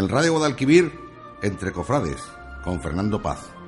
En Radio Guadalquivir, Entre Cofrades, con Fernando Paz.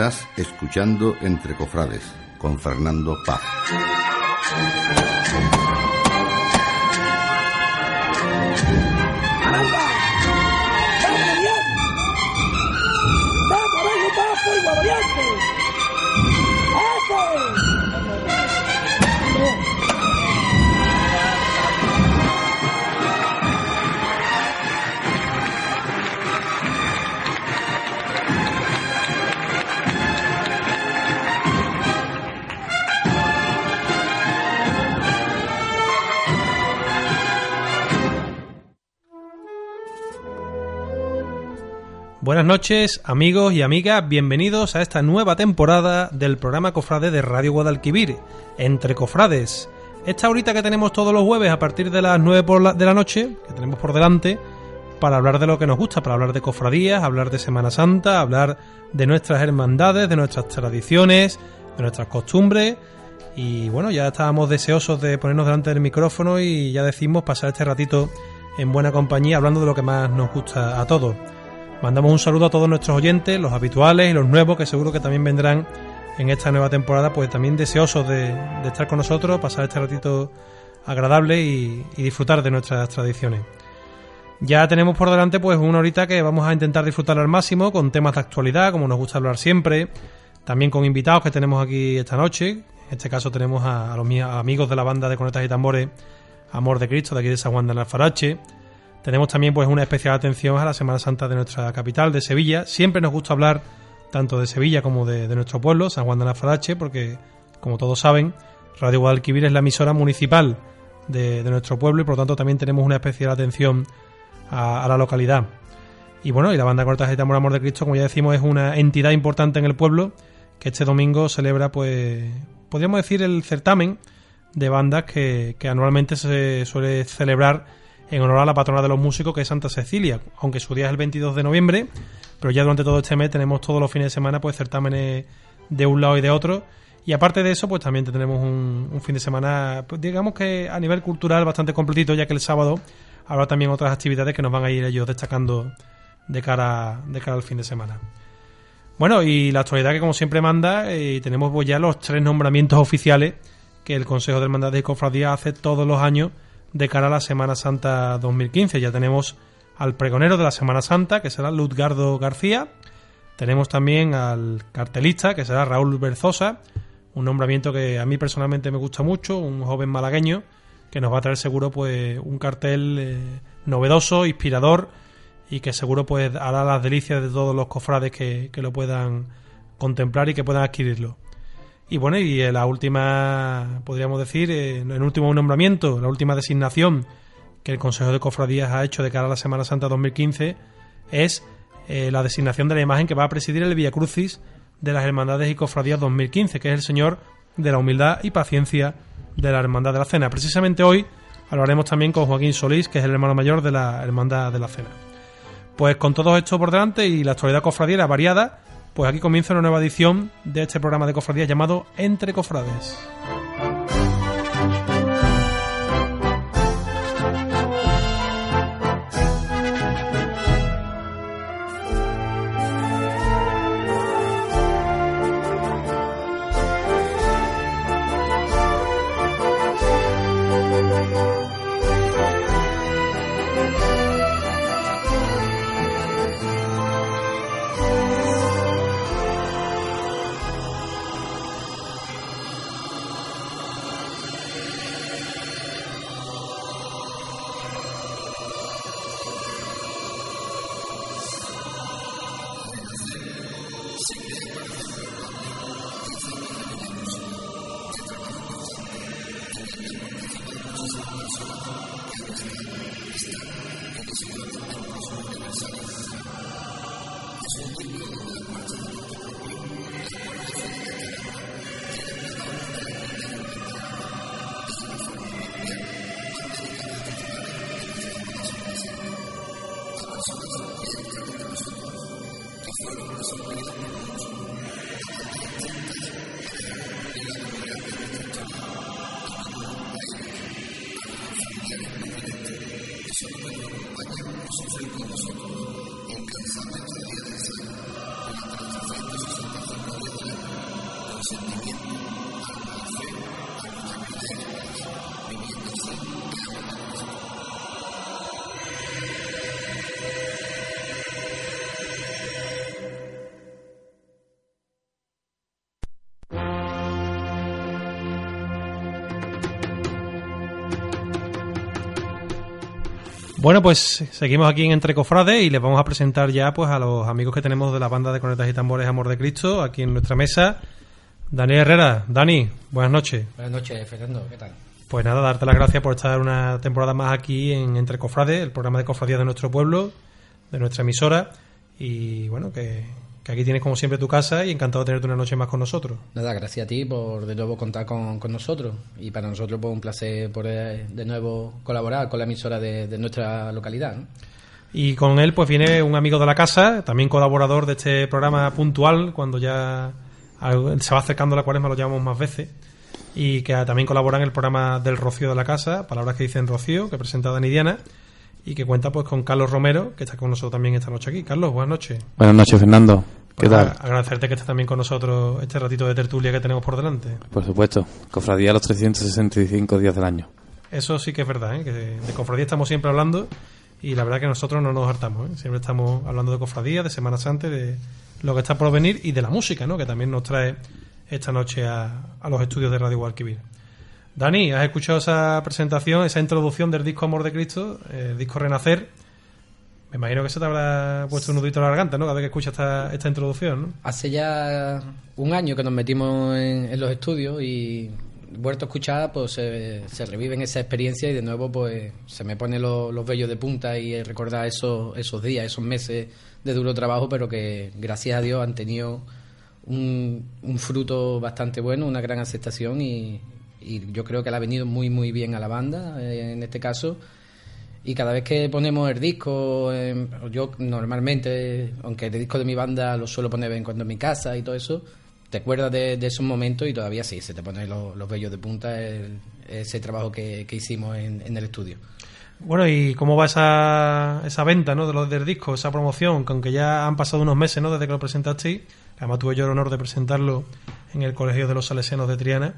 Estás escuchando Entre Cofrades con Fernando Paz. Buenas noches, amigos y amigas, bienvenidos a esta nueva temporada del programa Cofrade de Radio Guadalquivir, Entre Cofrades. Esta horita que tenemos todos los jueves a partir de las 9 por la- de la noche, que tenemos por delante, para hablar de lo que nos gusta, para hablar de cofradías, hablar de Semana Santa, hablar de nuestras hermandades, de nuestras tradiciones, de nuestras costumbres. Y bueno, ya estábamos deseosos de ponernos delante del micrófono y ya decimos pasar este ratito en buena compañía hablando de lo que más nos gusta a todos. Mandamos un saludo a todos nuestros oyentes, los habituales y los nuevos que seguro que también vendrán en esta nueva temporada, pues también deseosos de, estar con nosotros, pasar este ratito agradable y, disfrutar de nuestras tradiciones. Ya tenemos por delante pues una horita que vamos a intentar disfrutar al máximo con temas de actualidad, como nos gusta hablar siempre, también con invitados que tenemos aquí esta noche. En este caso tenemos a, los amigos de la banda de Conetas y Tambores Amor de Cristo de aquí de San Juan de Alfarache. Tenemos también pues una especial atención a la Semana Santa de nuestra capital, de Sevilla. Siempre nos gusta hablar tanto de Sevilla como de, de nuestro pueblo, San Juan de Alfarache, porque como todos saben, Radio Guadalquivir es la emisora municipal de, nuestro pueblo y por lo tanto también tenemos una especial atención a, la localidad. Y bueno, y la banda Cortas y Tambor Amor de Cristo, como ya decimos, es una entidad importante en el pueblo que este domingo celebra, pues, podríamos decir, el certamen de bandas que, que anualmente se suele celebrar en honor a la patrona de los músicos, que es Santa Cecilia, aunque su día es el 22 de noviembre, pero ya durante todo este mes tenemos todos los fines de semana pues certámenes de un lado y de otro. Y aparte de eso, pues también tenemos un, un fin de semana, pues, digamos que a nivel cultural bastante completito, ya que el sábado habrá también otras actividades que nos van a ir ellos destacando de cara, de cara al fin de semana. Bueno, y la actualidad que como siempre manda, eh, tenemos pues ya los tres nombramientos oficiales que el Consejo de Hermandades y Cofradías hace todos los años de cara a la Semana Santa 2015. Ya tenemos al pregonero de la Semana Santa, que será Luzgardo García. Tenemos también al cartelista, que será Raúl Berzosa, un nombramiento que a mí personalmente me gusta mucho, un joven malagueño que nos va a traer seguro pues un cartel eh, novedoso, inspirador y que seguro pues hará las delicias de todos los cofrades que, que lo puedan contemplar y que puedan adquirirlo. Y bueno, y eh, la última, podríamos decir, eh, el último nombramiento, la última designación que el Consejo de Cofradías ha hecho de cara a la Semana Santa 2015 es eh, la designación de la imagen que va a presidir el Via Crucis de las Hermandades y Cofradías 2015, que es el Señor de la Humildad y Paciencia de la Hermandad de la Cena. Precisamente hoy hablaremos también con Joaquín Solís, que es el hermano mayor de la Hermandad de la Cena. Pues con todo esto por delante y la actualidad cofradiera variada, pues aquí comienza una nueva edición de este programa de cofradías llamado Entre Cofrades. Bueno, pues seguimos aquí en Entre Cofrades y les vamos a presentar ya pues a los amigos que tenemos de la banda de Cornetas y Tambores Amor de Cristo aquí en nuestra mesa. Daniel Herrera, Dani, buenas noches. Buenas noches, Fernando, ¿qué tal? Pues nada, darte las gracias por estar una temporada más aquí en Entre Cofrades, el programa de cofradías de nuestro pueblo, de nuestra emisora. Y bueno, que, que aquí tienes como siempre tu casa y encantado de tenerte una noche más con nosotros. Nada, gracias a ti por de nuevo contar con, con nosotros y para nosotros pues un placer poder de nuevo colaborar con la emisora de, de nuestra localidad. ¿no? Y con él pues viene un amigo de la casa, también colaborador de este programa puntual, cuando ya se va acercando la cuaresma lo llamamos más veces, y que también colabora en el programa del Rocío de la Casa, palabras que dicen Rocío, que presenta Dani Diana, y que cuenta pues con Carlos Romero, que está con nosotros también esta noche aquí. Carlos, buenas noches. Buenas noches, Fernando. ¿Qué Pues tal? a- Agradecerte que estés también con nosotros este ratito de tertulia que tenemos por delante. Por supuesto, cofradía los 365 días del año. Eso sí que es verdad, ¿eh? que de cofradía estamos siempre hablando y la verdad que nosotros no nos hartamos. ¿eh? Siempre estamos hablando de cofradía, de Semana Santa, de lo que está por venir y de la música, ¿no? que también nos trae esta noche a, a los estudios de Radio Guadalquivir. Dani, ¿has escuchado esa presentación, esa introducción del disco Amor de Cristo, el disco Renacer? Me imagino que se te habrá puesto un nudito en la garganta, ¿no? Cada vez que escuchas esta, esta introducción, ¿no? Hace ya un año que nos metimos en, los estudios y vuelto a escuchar, pues se, se reviven esa experiencia y de nuevo pues se me ponen los, los vellos de punta y recordar esos, esos días, esos meses de duro trabajo, pero que gracias a Dios han tenido un, un fruto bastante bueno, una gran aceptación y, y yo creo que le ha venido muy muy bien a la banda eh, en este caso. Y cada vez que ponemos el disco, eh, yo normalmente, aunque el disco de mi banda lo suelo poner vez en cuando en mi casa y todo eso, te acuerdas de, esos momentos y todavía sí, se te ponen los, los vellos de punta ese trabajo que, que hicimos en, en el estudio. Bueno, ¿y cómo va esa, esa venta ¿no? de los del disco, esa promoción? Que aunque ya han pasado unos meses ¿no? desde que lo presentasteis, además tuve yo el honor de presentarlo en el Colegio de los Salesianos de Triana.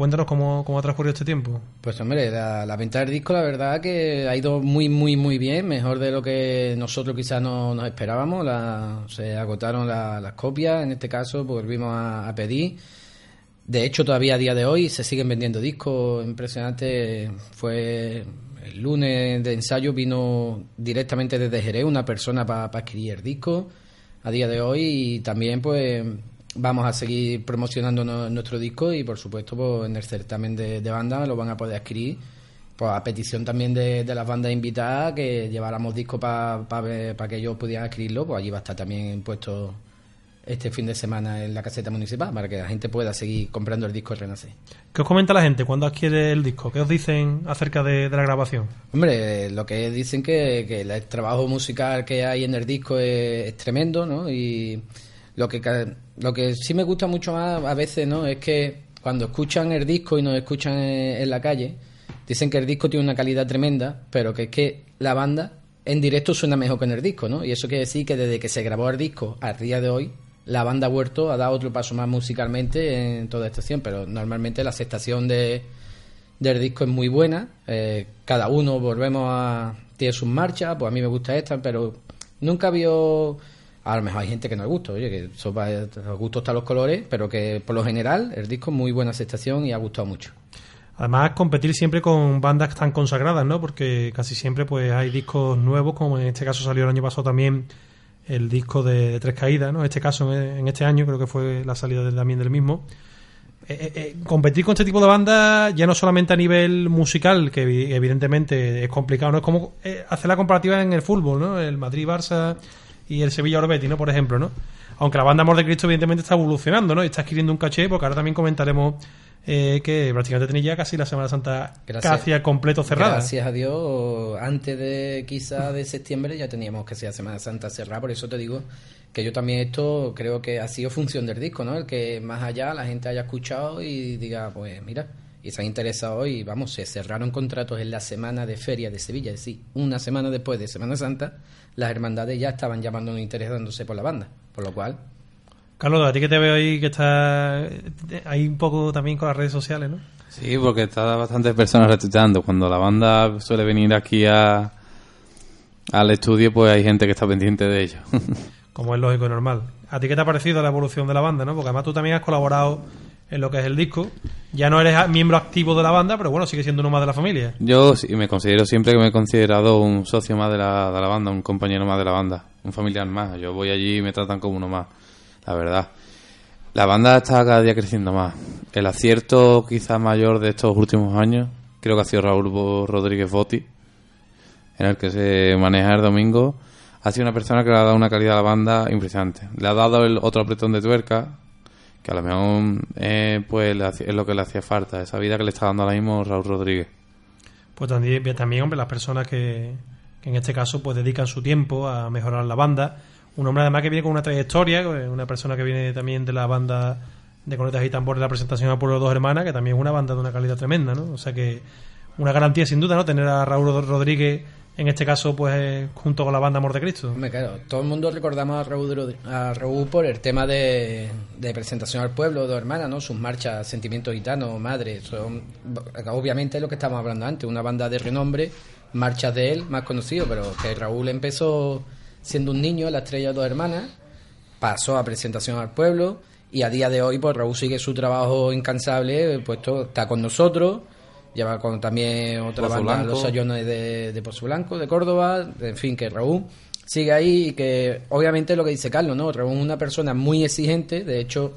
Cuéntanos cómo, cómo ha transcurrido este tiempo. Pues hombre, la, la venta del disco la verdad que ha ido muy, muy, muy bien, mejor de lo que nosotros quizás no nos esperábamos. Se agotaron la- las copias, en este caso pues, volvimos a, pedir. De hecho, todavía a día de hoy se siguen vendiendo discos, impresionante. Fue el lunes de ensayo, vino directamente desde Jerez una persona para adquirir el disco a día de hoy y también pues vamos a seguir promocionando no- nuestro disco y por supuesto pues, en el certamen de, de banda lo van a poder adquirir pues, a petición también de, de las bandas invitadas que lleváramos disco para que ellos pudieran adquirirlo pues allí va a estar también puesto este fin de semana en la caseta municipal para que la gente pueda seguir comprando el disco Renacer. ¿Qué os comenta la gente cuando adquiere el disco? ¿Qué os dicen acerca de, de la grabación? Hombre, lo que dicen que, que el trabajo musical que hay en el disco es, es tremendo, ¿no? Y lo que lo que sí me gusta mucho más a veces, ¿no? Es que cuando escuchan el disco y nos escuchan en, la calle, dicen que el disco tiene una calidad tremenda, pero que es que la banda en directo suena mejor que en el disco, ¿no? Y eso quiere decir que desde que se grabó el disco al día de hoy, la banda ha vuelto a dar otro paso más musicalmente en toda esta estación, pero normalmente la aceptación de del disco es muy buena. eh, cada uno volvemos a. tiene sus marchas, pues a mí me gusta esta, pero nunca vio. A lo mejor hay gente que no le gusta, oye, que los gustos están los colores, pero que por lo general el disco es muy buena aceptación y ha gustado mucho. Además, competir siempre con bandas tan consagradas, ¿no? Porque casi siempre pues hay discos nuevos, como en este caso salió el año pasado también el disco de, de Tres Caídas, ¿no? En este caso, en, este año, creo que fue la salida del- también del mismo. Eh, eh, eh, competir con este tipo de bandas ya no solamente a nivel musical, que evi- evidentemente es complicado, ¿no? Es como hacer la comparativa en el fútbol, ¿no? El Madrid-Barça y el Sevilla-Orbeti, ¿no? Por ejemplo, ¿no? Aunque la banda Amor de Cristo evidentemente está evolucionando, ¿no? Y está adquiriendo un caché, porque ahora también comentaremos eh, que prácticamente tenía ya casi la Semana Santa Gracias. casi a completo cerrada. Gracias a Dios, antes de quizá de septiembre ya teníamos que sea Semana Santa cerrada, por eso te digo que yo también esto creo que ha sido función del disco, ¿no? El que más allá la gente haya escuchado y diga, pues mira, y se ha interesado y vamos, se cerraron contratos en la semana de feria de Sevilla, es decir, una semana después de Semana Santa, las hermandades ya estaban llamándonos interesándose por la banda, por lo cual Carlos, a ti que te veo ahí que está ahí un poco también con las redes sociales, ¿no? Sí, porque está bastantes personas retuiteando. Cuando la banda suele venir aquí a, al estudio, pues hay gente que está pendiente de ello. Como es lógico y normal. ¿A ti qué te ha parecido la evolución de la banda, no? Porque además tú también has colaborado en lo que es el disco. Ya no eres miembro activo de la banda, pero bueno, sigue siendo uno más de la familia. Yo sí, me considero siempre que me he considerado un socio más de la, de la banda, un compañero más de la banda, un familiar más. Yo voy allí y me tratan como uno más, la verdad. La banda está cada día creciendo más. El acierto quizás mayor de estos últimos años creo que ha sido Raúl Rodríguez Botti, en el que se maneja el domingo. ha sido una persona que le ha dado una calidad a la banda impresionante. Le ha dado el otro apretón de tuerca, que a lo mejor eh, pues es lo que le hacía falta, esa vida que le está dando ahora mismo Raúl Rodríguez. Pues también, también, hombre, las personas que, que en este caso pues dedican su tiempo a mejorar la banda. Un hombre además que viene con una trayectoria, eh, una persona que viene también de la banda de Conetas y Tambores la presentación a Pueblo Dos Hermanas, que también es una banda de una calidad tremenda, ¿no? O sea que una garantía sin duda, ¿no? Tener a Raúl Rodríguez, en este caso, pues junto con la banda Amor de Cristo. Hombre, claro, todo el mundo recordamos a Raúl, a Raúl por el tema de, de presentación al pueblo, dos hermanas, ¿no? Sus marchas, Sentimientos Gitanos, Madre, son obviamente lo que estábamos hablando antes, una banda de renombre, marchas de él, más conocido, pero que Raúl empezó siendo un niño, la estrella de dos hermanas, pasó a presentación al pueblo y a día de hoy pues Raúl sigue su trabajo incansable, puesto está con nosotros, lleva con también otra Pozo banda, Blanco. Los Sayones de, de Pozo Blanco, de Córdoba, en fin, que Raúl sigue ahí y que obviamente lo que dice Carlos, ¿no? Raúl es una persona muy exigente, de hecho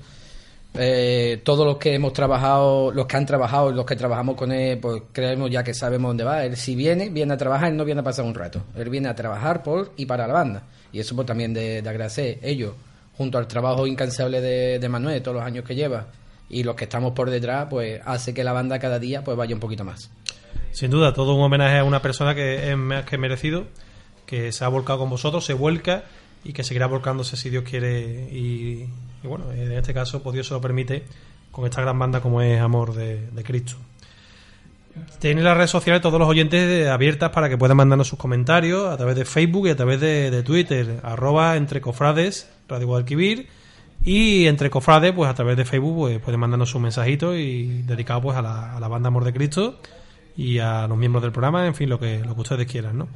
eh, todos los que hemos trabajado, los que han trabajado y los que trabajamos con él, pues creemos ya que sabemos dónde va. Él si viene, viene a trabajar, él no viene a pasar un rato. Él viene a trabajar por y para la banda. Y eso pues también de, de agradecer ellos, junto al trabajo incansable de, de Manuel, todos los años que lleva, y los que estamos por detrás, pues hace que la banda cada día pues vaya un poquito más. Sin duda, todo un homenaje a una persona que es más que merecido, que se ha volcado con vosotros, se vuelca y que seguirá volcándose si Dios quiere. Y, bueno, en este caso, pues Dios se lo permite con esta gran banda como es Amor de, Cristo. Tenéis las redes sociales, todos los oyentes abiertas para que puedan mandarnos sus comentarios a través de Facebook y a través de, Twitter, arroba entre Radio Guadalquivir, y entre cofrades, pues a través de Facebook, pues pueden mandarnos sus mensajitos y dedicado pues a la, a la banda Amor de Cristo y a los miembros del programa, en fin, lo que, lo que ustedes quieran, ¿no?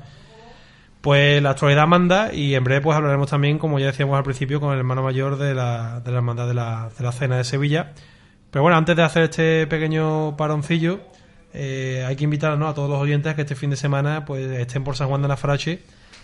Pues la actualidad manda y en breve pues hablaremos también, como ya decíamos al principio, con el hermano mayor de la, de hermandad de la, de la cena de Sevilla. Pero bueno, antes de hacer este pequeño paroncillo, eh, hay que invitar ¿no? a todos los oyentes a que este fin de semana pues estén por San Juan de la Farache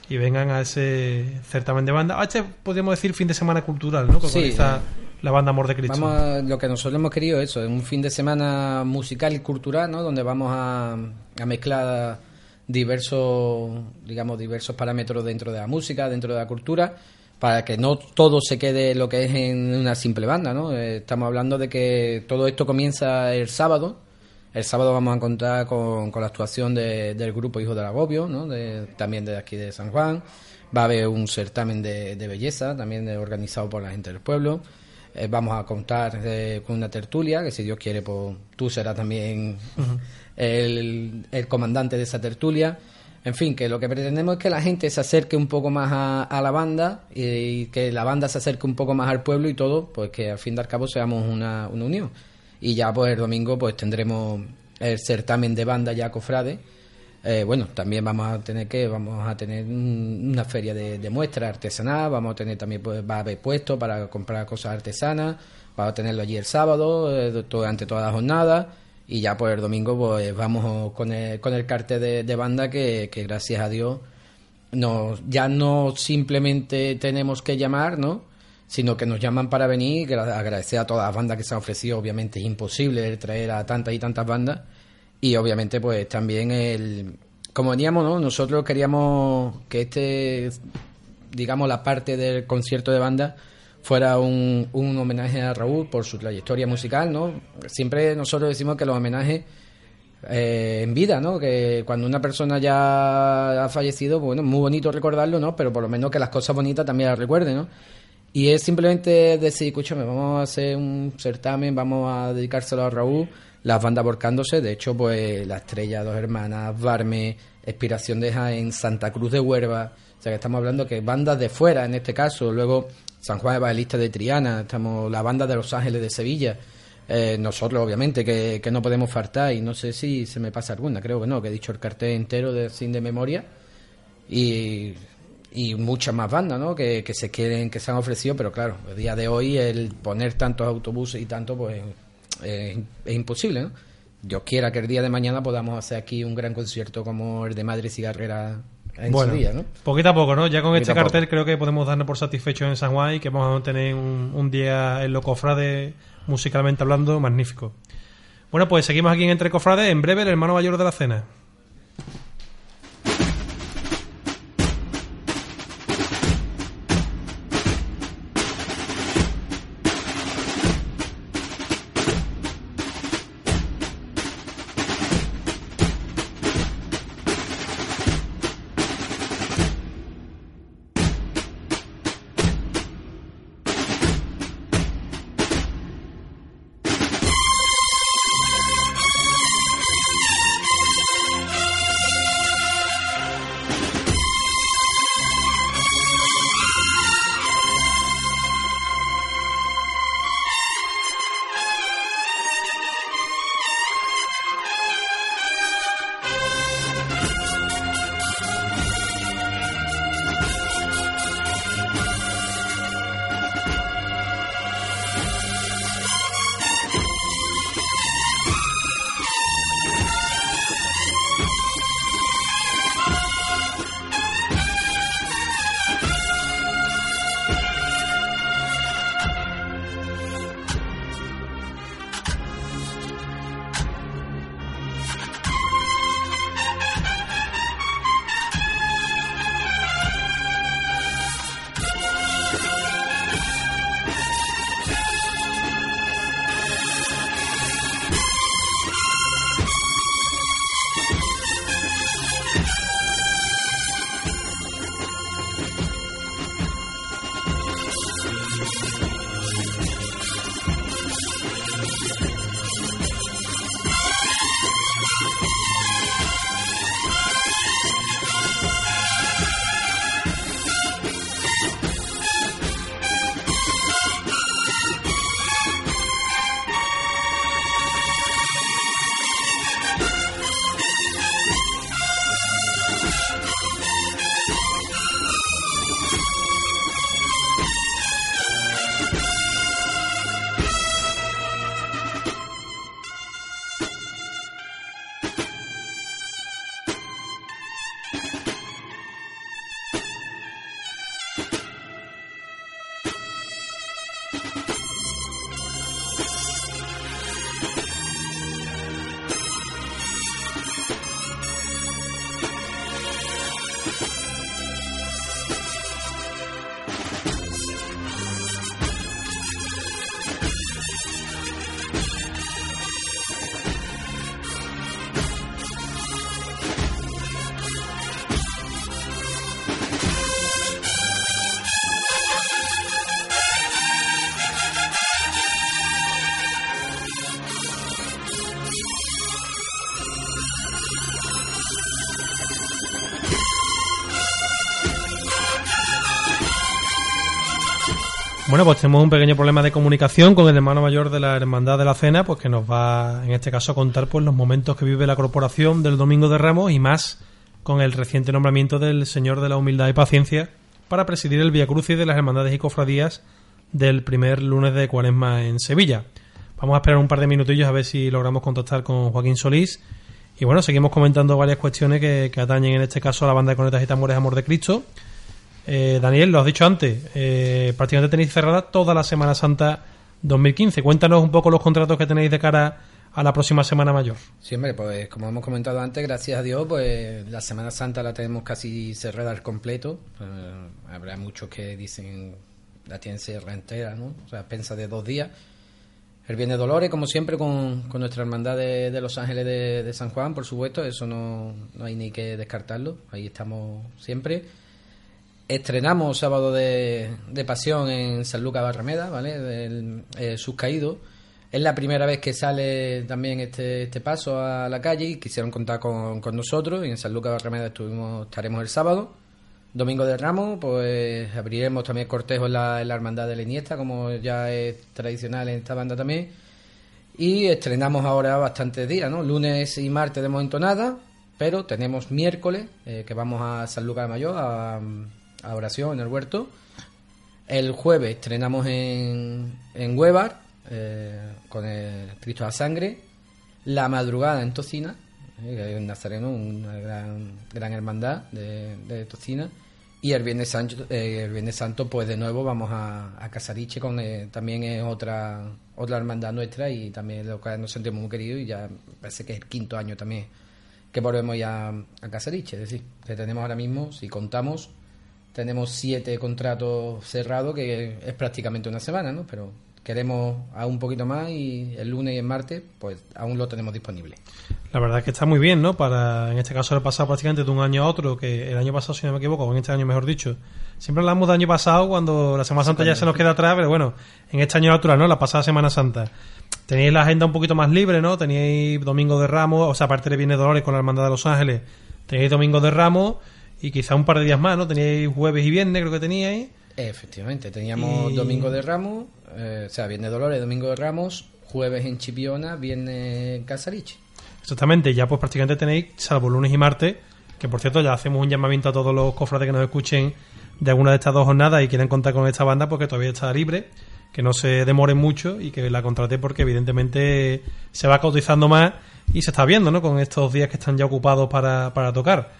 y vengan a ese certamen de banda. Ah, este podríamos decir fin de semana cultural, ¿no? Que Sí. organiza la banda Amor de Cristo. Vamos a, lo que nosotros hemos querido eso, es un fin de semana musical y cultural, ¿no? Donde vamos a, a mezclar diversos, digamos, diversos parámetros dentro de la música, dentro de la cultura, para que no todo se quede lo que es en una simple banda, ¿no? Eh, estamos hablando de que todo esto comienza el sábado. El sábado vamos a contar con, con la actuación de- del grupo Hijos del Agobio, ¿no? De- también de aquí de San Juan. Va a haber un certamen de, de belleza, también organizado por la gente del pueblo. Eh, vamos a contar eh, con una tertulia, que si Dios quiere, pues tú serás también el, el comandante de esa tertulia. En fin, que lo que pretendemos es que la gente se acerque un poco más a, a la banda y, que la banda se acerque un poco más al pueblo y todo, pues que al fin y al cabo seamos una, una unión. Y ya pues el domingo pues tendremos el certamen de banda ya cofrade. Eh, bueno, también vamos a tener que vamos a tener un- una feria de, de muestras artesanal, vamos a tener también pues va a haber puestos para comprar cosas artesanas, vamos a tenerlo allí el sábado eh, durante toda la jornada y ya pues el domingo pues vamos con el, con el cartel de, de banda que, que gracias a Dios nos, ya no simplemente tenemos que llamar, ¿no? Sino que nos llaman para venir, gra- agradecer a todas las bandas que se han ofrecido, obviamente es imposible traer a tantas y tantas bandas, y obviamente pues también el, como veníamos, ¿no? Nosotros queríamos que este, digamos, la parte del concierto de banda fuera un, un homenaje a Raúl por su trayectoria musical, ¿no? Siempre nosotros decimos que los homenajes eh, en vida, ¿no? Que cuando una persona ya ha fallecido, pues, bueno, muy bonito recordarlo, ¿no? Pero por lo menos que las cosas bonitas también las recuerde, ¿no? Y es simplemente decir, escúchame, vamos a hacer un certamen, vamos a dedicárselo a Raúl, las bandas volcándose, de hecho, pues La Estrella, Dos Hermanas, Barme, Expiración de Jaén, Santa Cruz de Huerva, o sea que estamos hablando que bandas de fuera, en este caso, luego San Juan Evangelista de Triana, estamos la banda de Los Ángeles de Sevilla, eh, nosotros obviamente que, que no podemos faltar. Y no sé si se me pasa alguna, creo que no, que he dicho el cartel entero de sin de memoria. Y, y muchas más bandas ¿no? que, que se quieren que se han ofrecido pero claro el día de hoy el poner tantos autobuses y tanto pues es imposible ¿no? Dios quiera que el día de mañana podamos hacer aquí un gran concierto como el de Madre Cigarrera en Bueno, su día ¿no? poquito a poco, ¿no? Ya con Poquito este poco. cartel creo que podemos darnos por satisfechos en San Juan y que vamos a tener un, un día en lo cofrade, musicalmente hablando, magnífico. Bueno, pues seguimos aquí en Entre Cofrades. En breve, el hermano mayor de la cena. Bueno, pues tenemos un pequeño problema de comunicación con el hermano mayor de la Hermandad de la Cena, pues que nos va, en este caso, a contar pues los momentos que vive la corporación del Domingo de Ramos y más con el reciente nombramiento del Señor de la Humildad y Paciencia para presidir el Via Crucis de las Hermandades y Cofradías del primer lunes de Cuaresma en Sevilla. Vamos a esperar un par de minutillos a ver si logramos contactar con Joaquín Solís. Y bueno, seguimos comentando varias cuestiones que, atañen en este caso a la banda de cornetas y tambores Amor de Cristo. Eh, Daniel, lo has dicho antes, eh, prácticamente tenéis cerrada toda la Semana Santa 2015. Cuéntanos un poco los contratos que tenéis de cara a la próxima Semana Mayor. Sí, pues como hemos comentado antes, gracias a Dios, pues la Semana Santa la tenemos casi cerrada al completo. Eh, habrá muchos que dicen la tienen cerrada entera, ¿no? O sea, pensa de dos días. El Viernes Dolores, como siempre, con, con nuestra hermandad de, de Los Ángeles de, de San Juan, por supuesto, eso no, no hay ni que descartarlo. Ahí estamos siempre. Estrenamos sábado de, de pasión en San Lucas Barrameda, ¿vale? Del eh. Es la primera vez que sale también este, este paso a la calle y quisieron contar con, con nosotros. Y en San Lucas Barrameda estuvimos, estaremos el sábado. Domingo de Ramos, pues abriremos también cortejo en la, la Hermandad de la Iniesta, como ya es tradicional en esta banda también. Y estrenamos ahora bastantes días, ¿no? Lunes y martes de momento nada, pero tenemos miércoles, eh, que vamos a San Lucas de Mayor, a, a oración en el huerto. El jueves estrenamos en, en Huevar, eh, con el Cristo a Sangre. La madrugada en Tocina, eh, nazareno, una gran, gran hermandad de, de Tocina. Y el Viernes Santo, eh, el Viernes Santo, pues de nuevo vamos a, a Casariche, con, eh, también es otra otra hermandad nuestra y también lo que nos sentimos muy queridos y ya parece que es el quinto año también que volvemos ya a Casariche. Es decir, que tenemos ahora mismo, si contamos, tenemos siete contratos cerrados, que es prácticamente una semana, ¿no? Pero queremos aún un poquito más y el lunes y el martes, pues aún lo tenemos disponible. La verdad es que está muy bien, ¿no? Para, en este caso, el pasado prácticamente de un año a otro, que el año pasado, si no me equivoco, o en este año mejor dicho, siempre hablamos de año pasado cuando la Semana Santa ya se nos queda atrás, pero bueno, en este año natural, ¿no? La pasada Semana Santa. Teníais la agenda un poquito más libre, ¿no? Teníais Domingo de Ramos, o sea, aparte de Viernes Dolores con la Hermandad de Los Ángeles, teníais Domingo de Ramos y quizá un par de días más, ¿no? Teníais jueves y viernes, creo que teníais. Efectivamente, teníamos Y- Domingo de Ramos, eh, o sea, Viernes Dolores, Domingo de Ramos, jueves en Chipiona, viernes en Casariche. Exactamente, ya pues prácticamente tenéis, salvo lunes y martes, que por cierto ya hacemos un llamamiento a todos los cofrades que nos escuchen de alguna de estas dos jornadas y quieren contar con esta banda porque todavía está libre, que no se demoren mucho y que la contrate porque evidentemente se va cotizando más y se está viendo, ¿no? Con estos días que están ya ocupados para, para tocar.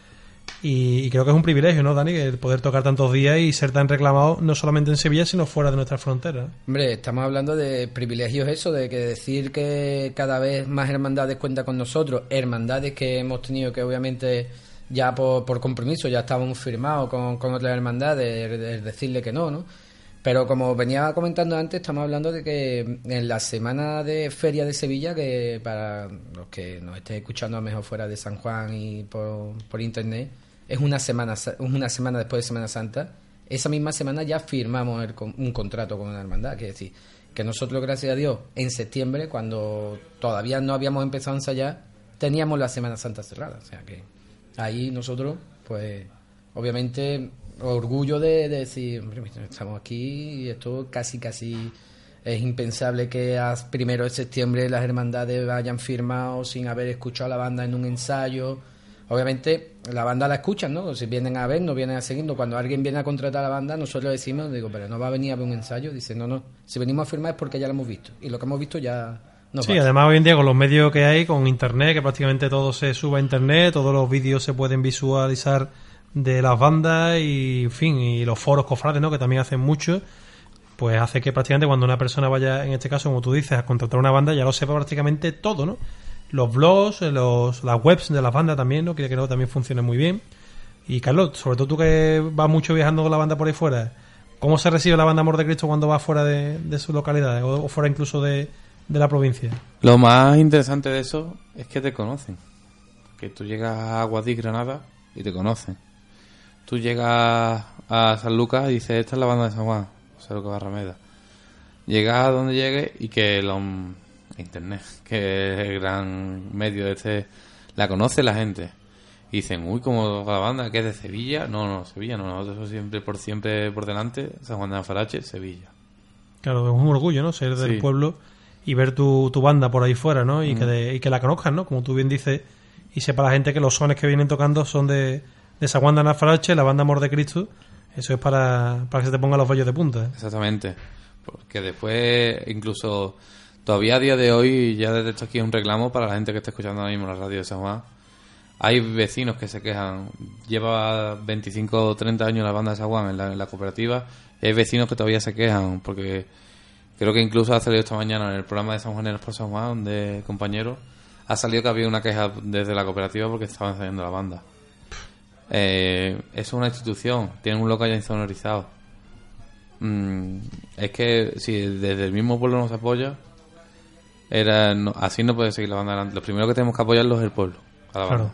Y, y creo que es un privilegio, ¿no, Dani? El poder tocar tantos días y ser tan reclamado no solamente en Sevilla, sino fuera de nuestras fronteras. Hombre, estamos hablando de privilegios eso, de que decir que cada vez más hermandades cuentan con nosotros, hermandades que hemos tenido que obviamente ya por, compromiso ya estábamos firmados con, otras hermandades, el decirle que no, ¿no? Pero como venía comentando antes, estamos hablando de que en la semana de Feria de Sevilla, que para los que nos estén escuchando a lo mejor fuera de San Juan y por, por internet, es una semana, una semana después de Semana Santa, esa misma semana ya firmamos el un contrato con una hermandad, que es decir, que nosotros, gracias a Dios, en septiembre, cuando todavía no habíamos empezado a ensayar, teníamos la Semana Santa cerrada. O sea que ahí nosotros, pues, obviamente, orgullo de, de decir, "Hombre, estamos aquí y esto casi, casi es impensable que a primero de septiembre las hermandades hayan firmado sin haber escuchado a la banda en un ensayo. Obviamente, la banda la escuchan, ¿no? Si vienen a ver, no vienen a seguirnos. Cuando alguien viene a contratar a la banda, nosotros decimos, digo, pero no va a venir a ver un ensayo. Dice, no, no, si venimos a firmar es porque ya lo hemos visto. Y lo que hemos visto ya nos sí, basta. además hoy en día con los medios que hay, con internet, que prácticamente todo se sube a internet, todos los vídeos se pueden visualizar de las bandas y, en fin, y los foros cofrades, ¿no? Que también hacen mucho, pues hace que prácticamente cuando una persona vaya, en este caso, como tú dices, a contratar una banda, ya lo sepa prácticamente todo, ¿no? Los blogs, los, las webs de las bandas también, ¿no? Que que también funcionan muy bien. Y Carlos, sobre todo tú que vas mucho viajando con la banda por ahí fuera, ¿cómo se recibe la banda Amor de Cristo cuando va fuera de, de su localidad o, o fuera incluso de, la provincia? Lo más interesante de eso es que te conocen. Que tú llegas a Aguadí, Granada, y te conocen. Tú llegas a San Lucas y dices, esta es la banda de San Juan, San Lucas Barrameda. Llegas a donde llegues y que lo, Internet, que es el gran medio de este, la conoce la gente. Y dicen, uy, como la banda que es de Sevilla. No, no, Sevilla no, nosotros siempre por siempre por delante, San Juan de Alfarache, Sevilla. Claro, es un orgullo, ¿no? Ser del Sí. pueblo y ver tu, tu banda por ahí fuera, ¿no? Mm. Y, que de- y que la conozcan, ¿no? Como tú bien dices, y sepa la gente que los sones que vienen tocando son de, de esa banda Nafarache, la banda Amor de Cristo. Eso es para, para que se te pongan los vellos de punta. ¿eh? Exactamente. Porque después, incluso todavía a día de hoy, ya desde esto aquí un reclamo para la gente que está escuchando ahora mismo la radio de San Juan. Hay vecinos que se quejan. Lleva 25 o 30 años la banda de San Juan en la, cooperativa. Hay vecinos que todavía se quejan. Porque creo que incluso ha salido esta mañana en el programa de San Juaneros por San Juan, de compañeros, ha salido que había una queja desde la cooperativa porque estaban ensayando la banda. Eh, es una institución, tienen un local ya insonorizado. Mm, es que si desde el mismo pueblo nos apoya, era no- así no puede seguir la banda. Lo primero que tenemos que apoyarlo es el pueblo. Claro.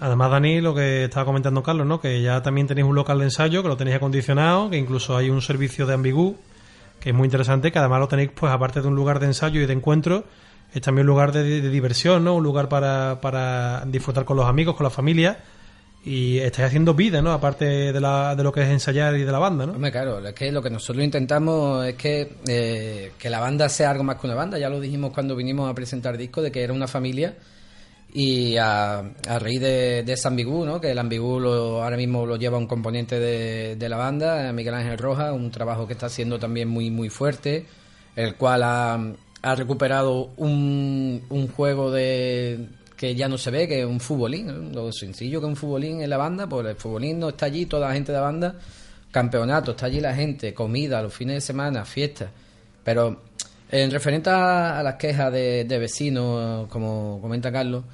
Además, Dani, lo que estaba comentando Carlos, ¿no? Que ya también tenéis un local de ensayo, que lo tenéis acondicionado, que incluso hay un servicio de ambigú, que es muy interesante, que además lo tenéis, pues, aparte de un lugar de ensayo y de encuentro, es también un lugar de, de diversión, ¿no? Un lugar para, para disfrutar con los amigos, con la familia, y estáis haciendo vida, ¿no? Aparte de, la, de lo que es ensayar y de la banda, ¿no? Claro, es que lo que nosotros intentamos es que, eh, que la banda sea algo más que una banda. Ya lo dijimos cuando vinimos a presentar disco, de que era una familia. Y a, a raíz de, de ese ambigú, ¿no? que el ambigú lo, ahora mismo lo lleva un componente de, de la banda, Miguel Ángel Rojas, un trabajo que está haciendo también muy, muy fuerte, el cual ha, ha recuperado un, un juego de que ya no se ve, que es un futbolín, lo sencillo que es un futbolín en la banda, pues el futbolín no está allí, toda la gente de la banda, campeonato, está allí la gente, comida, los fines de semana, fiestas, pero en referente a, las quejas de, de vecinos, como comenta Carlos,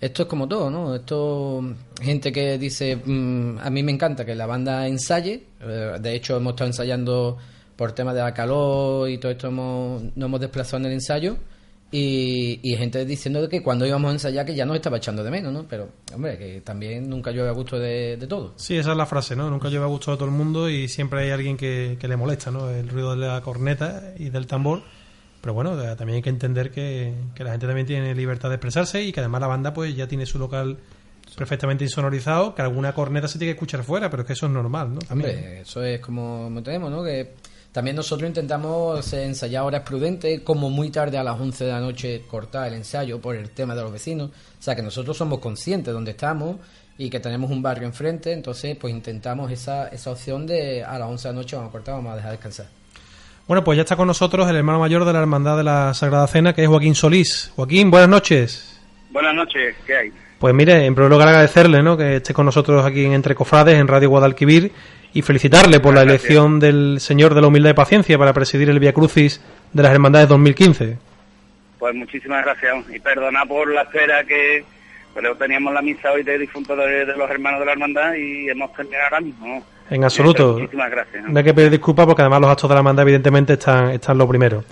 esto es como todo, ¿no? Esto, gente que dice, mm, a mí me encanta que la banda ensaye, eh, de hecho hemos estado ensayando por temas de la calor y todo esto hemos, nos hemos desplazado en el ensayo y, y gente diciendo de que cuando íbamos a ensayar que ya nos estaba echando de menos, ¿no? Pero, hombre, que también nunca llueve a gusto de, de todo. Sí, esa es la frase, ¿no? Nunca lleva a gusto a todo el mundo y siempre hay alguien que, que le molesta, ¿no? El ruido de la corneta y del tambor. Pero bueno, eh, también hay que entender que, que la gente también tiene libertad de expresarse y que además la banda pues ya tiene su local perfectamente insonorizado, que alguna corneta se tiene que escuchar fuera, pero es que eso es normal, ¿no? También. Hombre, eso es como tenemos, ¿no? Que también nosotros intentamos ensayar horas prudentes, como muy tarde a las 11 de la noche cortar el ensayo por el tema de los vecinos. O sea, que nosotros somos conscientes de dónde estamos y que tenemos un barrio enfrente, entonces pues intentamos esa, esa opción de a las 11 de la noche vamos a cortar, vamos a dejar descansar. Bueno, pues ya está con nosotros el hermano mayor de la Hermandad de la Sagrada Cena, que es Joaquín Solís. Joaquín, buenas noches. Buenas noches, ¿qué hay? Pues mire, en primer lugar agradecerle ¿no? que esté con nosotros aquí en Entre Cofrades, en Radio Guadalquivir, y felicitarle por la Gracias. elección del Señor de la Humildad y Paciencia para presidir el Via Crucis de las Hermandades 2015. Pues muchísimas gracias y perdona por la espera que pero teníamos la misa hoy de difuntos de, de los hermanos de la hermandad y hemos terminado ahora mismo. En absoluto. Muchísimas gracias. ¿no? No hay que pedir disculpas porque además los actos de la hermandad evidentemente están, están lo primero.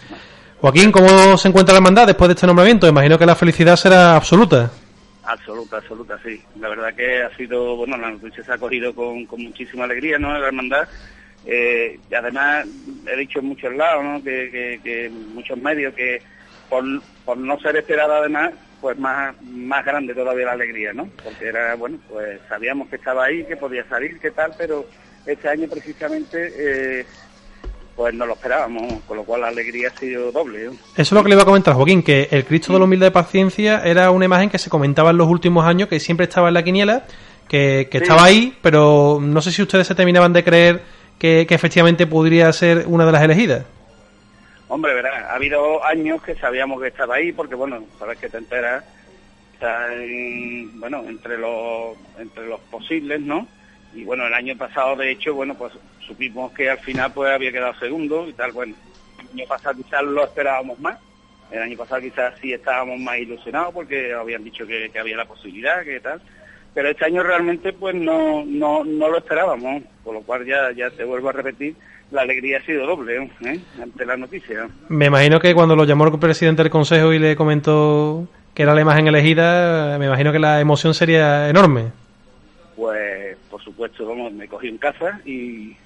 Joaquín, ¿cómo se encuentra la hermandad después de este nombramiento? Imagino que la felicidad será absoluta. Absoluta, absoluta, sí. La verdad que ha sido, bueno, la noticia se ha cogido con, con muchísima alegría, ¿no? La hermandad. Eh, y además, he dicho en muchos lados, ¿no? Que, que, muchos medios, que por, por no ser esperada además, pues más, más grande todavía la alegría, ¿no? Porque era, bueno, pues sabíamos que estaba ahí, que podía salir, que tal, pero este año precisamente, eh, pues no lo esperábamos, con lo cual la alegría ha sido doble, ¿no? Eso es lo que le iba a comentar, Joaquín, que el Cristo de la Humildad y Paciencia era una imagen que se comentaba en los últimos años, que siempre estaba en la quiniela, que, que Sí. estaba ahí, pero no sé si ustedes se terminaban de creer que, que efectivamente podría ser una de las elegidas. Hombre, verá, ha habido años que sabíamos que estaba ahí, porque bueno, sabes que te enteras, está en- bueno, entre los, entre los posibles, ¿no? Y bueno, el año pasado, de hecho, bueno, pues supimos que al final pues había quedado segundo y tal, bueno, el año pasado quizás lo esperábamos más, el año pasado quizás sí estábamos más ilusionados porque habían dicho que, que había la posibilidad, que tal, pero este año realmente pues no, no, no lo esperábamos, por lo cual ya, ya te vuelvo a repetir, la alegría ha sido doble ¿eh? ante la noticia. Me imagino que cuando lo llamó el presidente del Consejo y le comentó que era la imagen elegida, me imagino que la emoción sería enorme. Pues por supuesto, vamos, me cogí en casa y,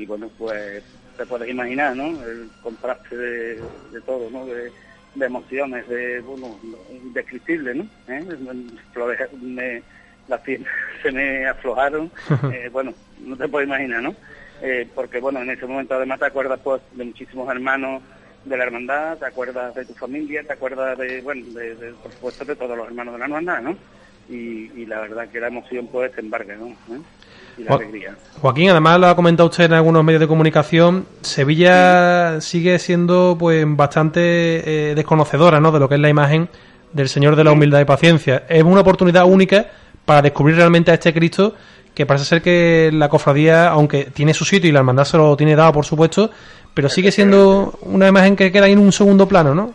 y bueno, pues te puedes imaginar, ¿no? El contraste de, de todo, ¿no? De, de emociones, de, bueno, indescriptible, ¿no? ¿Eh? Me- las piernas se me aflojaron, eh, bueno, no te puedes imaginar, ¿no? eh, porque bueno, en ese momento además te acuerdas pues de muchísimos hermanos de la hermandad, te acuerdas de tu familia, te acuerdas de, bueno, de, de, por supuesto de todos los hermanos de la hermandad, ¿no? Y, y la verdad que la emoción pues te embarga, ¿no? ¿Eh? Y la Jo- alegría. Joaquín, además lo ha comentado usted en algunos medios de comunicación, Sevilla sigue siendo pues bastante eh, desconocedora ¿no? de lo que es la imagen del Señor de la Humildad y Paciencia. Es una oportunidad única para descubrir realmente a este Cristo que parece ser que la cofradía, aunque tiene su sitio y la hermandad se lo tiene dado, por supuesto, pero sigue siendo una imagen que queda ahí en un segundo plano, ¿no?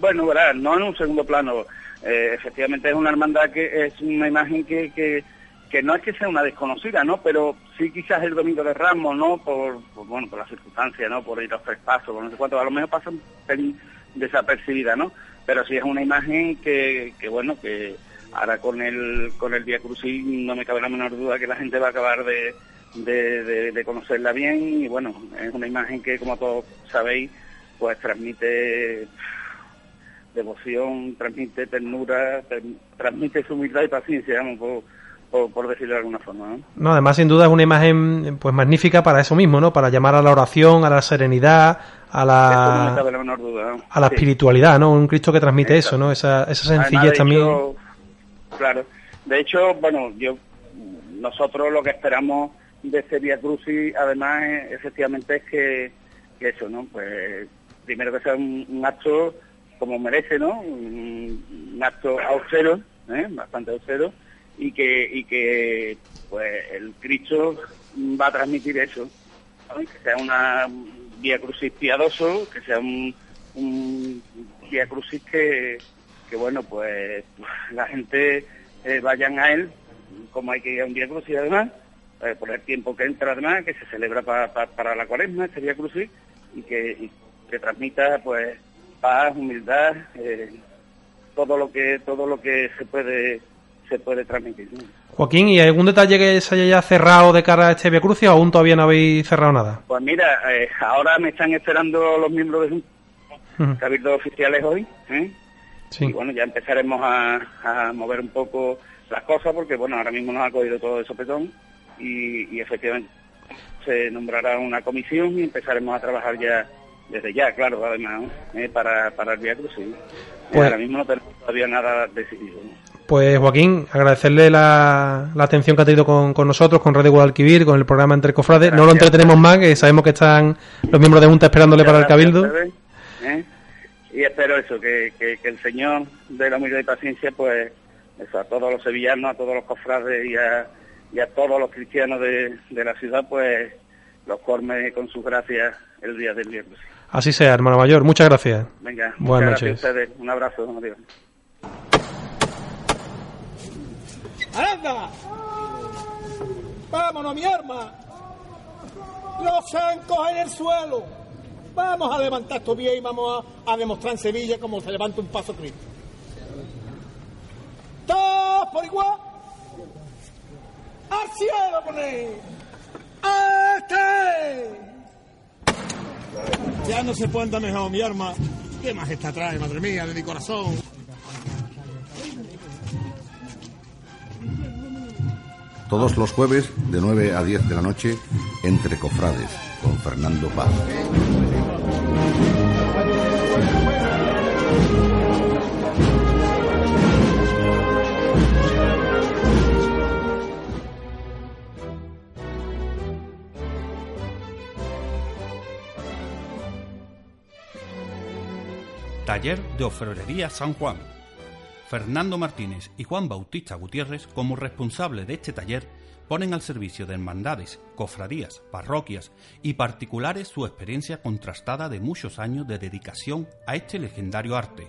Bueno, verás, no en un segundo plano. Eh, efectivamente es una hermandad que es una imagen que, que, que no es que sea una desconocida, ¿no? Pero sí quizás el Domingo de Ramos, ¿no? Por, bueno, por las circunstancias, ¿no? Por ir a tres pasos, por no sé cuánto, a lo mejor pasa un desapercibida, ¿no? Pero sí es una imagen que, que bueno, que ahora con el con el Via Crucis no me cabe la menor duda que la gente va a acabar de, de, de- conocerla bien y bueno, es una imagen que como todos sabéis, pues transmite devoción, transmite ternura, ter- transmite su humildad y paciencia, vamos, por, por decirlo de alguna forma. ¿no? No, además sin duda es una imagen pues magnífica para eso mismo, ¿no? Para llamar a la oración, a la serenidad, a no la menor duda. ¿no? a la Sí. espiritualidad, ¿no? Un Cristo que transmite Exacto. eso, ¿no? Esa, esa sencillez también. hecho, claro. De hecho, bueno, yo nosotros lo que esperamos de este Via Crucis, además, efectivamente, es que, que eso, ¿no? Pues primero que sea un, un acto como merece, ¿no? Un, un acto austero, ¿eh? bastante austero, y que, y que pues el Cristo va a transmitir eso, que sea una Via Crucis piadoso, que sea un, un Crucis que, que bueno, pues la gente eh, vayan a él, como hay que ir a un Via Crucis además, eh, por el tiempo que entra además, que se celebra pa- pa- para la cuaresma, este Via Crucis, y que, y que transmita pues paz, humildad, eh, todo lo que todo lo que se puede se puede transmitir. Joaquín, ¿y algún detalle que se haya ya cerrado de cara a este Via Crucis o aún todavía no habéis cerrado nada? Pues mira, eh, ahora me están esperando los miembros de Junta, Ujú. cabildos oficiales hoy, ¿eh? Sí. y bueno, ya empezaremos a, a mover un poco las cosas porque bueno, ahora mismo nos ha cogido todo de sopetón y, y efectivamente se nombrará una comisión y empezaremos a trabajar ya desde ya, claro, además. Eh, para, para el Via Crucis. Pues- ahora mismo no tenemos todavía nada decidido. ¿no? Pues Joaquín, agradecerle la, la atención que ha tenido con, con nosotros, con Radio Guadalquivir, con el programa Entre Cofrades. No lo entretenemos más, que sabemos que están los miembros de Junta esperándole para el Cabildo. ¿eh? Y espero eso, que, que, que el Señor de la humildad y paciencia, pues, eso, a todos los sevillanos, a todos los cofrades y a, y a todos los cristianos de, de la ciudad, pues, los colme con sus gracias el día del viernes. Así sea, hermano mayor. Muchas gracias. Venga, Buenas muchas noches. gracias a ustedes. Un abrazo, adiós. ¡Anda! ¡Vámonos, mi arma! Los zancos en el suelo. Vamos a levantar esto bien y vamos a, a demostrar en Sevilla cómo se levanta un paso Cristo. ¡Todos por igual! ¡Al cielo con él! ¡Este! Ya no se puede andar mejor, mi arma. ¿Qué majestad trae, madre mía, de mi corazón? Todos los jueves de 9 a 10 de la noche entre cofrades con Fernando Paz. Taller de Orfebrería San Juan. Fernando Martínez y Juan Bautista Gutiérrez, como responsables de este taller, ponen al servicio de hermandades, cofradías, parroquias y particulares su experiencia contrastada de muchos años de dedicación a este legendario arte.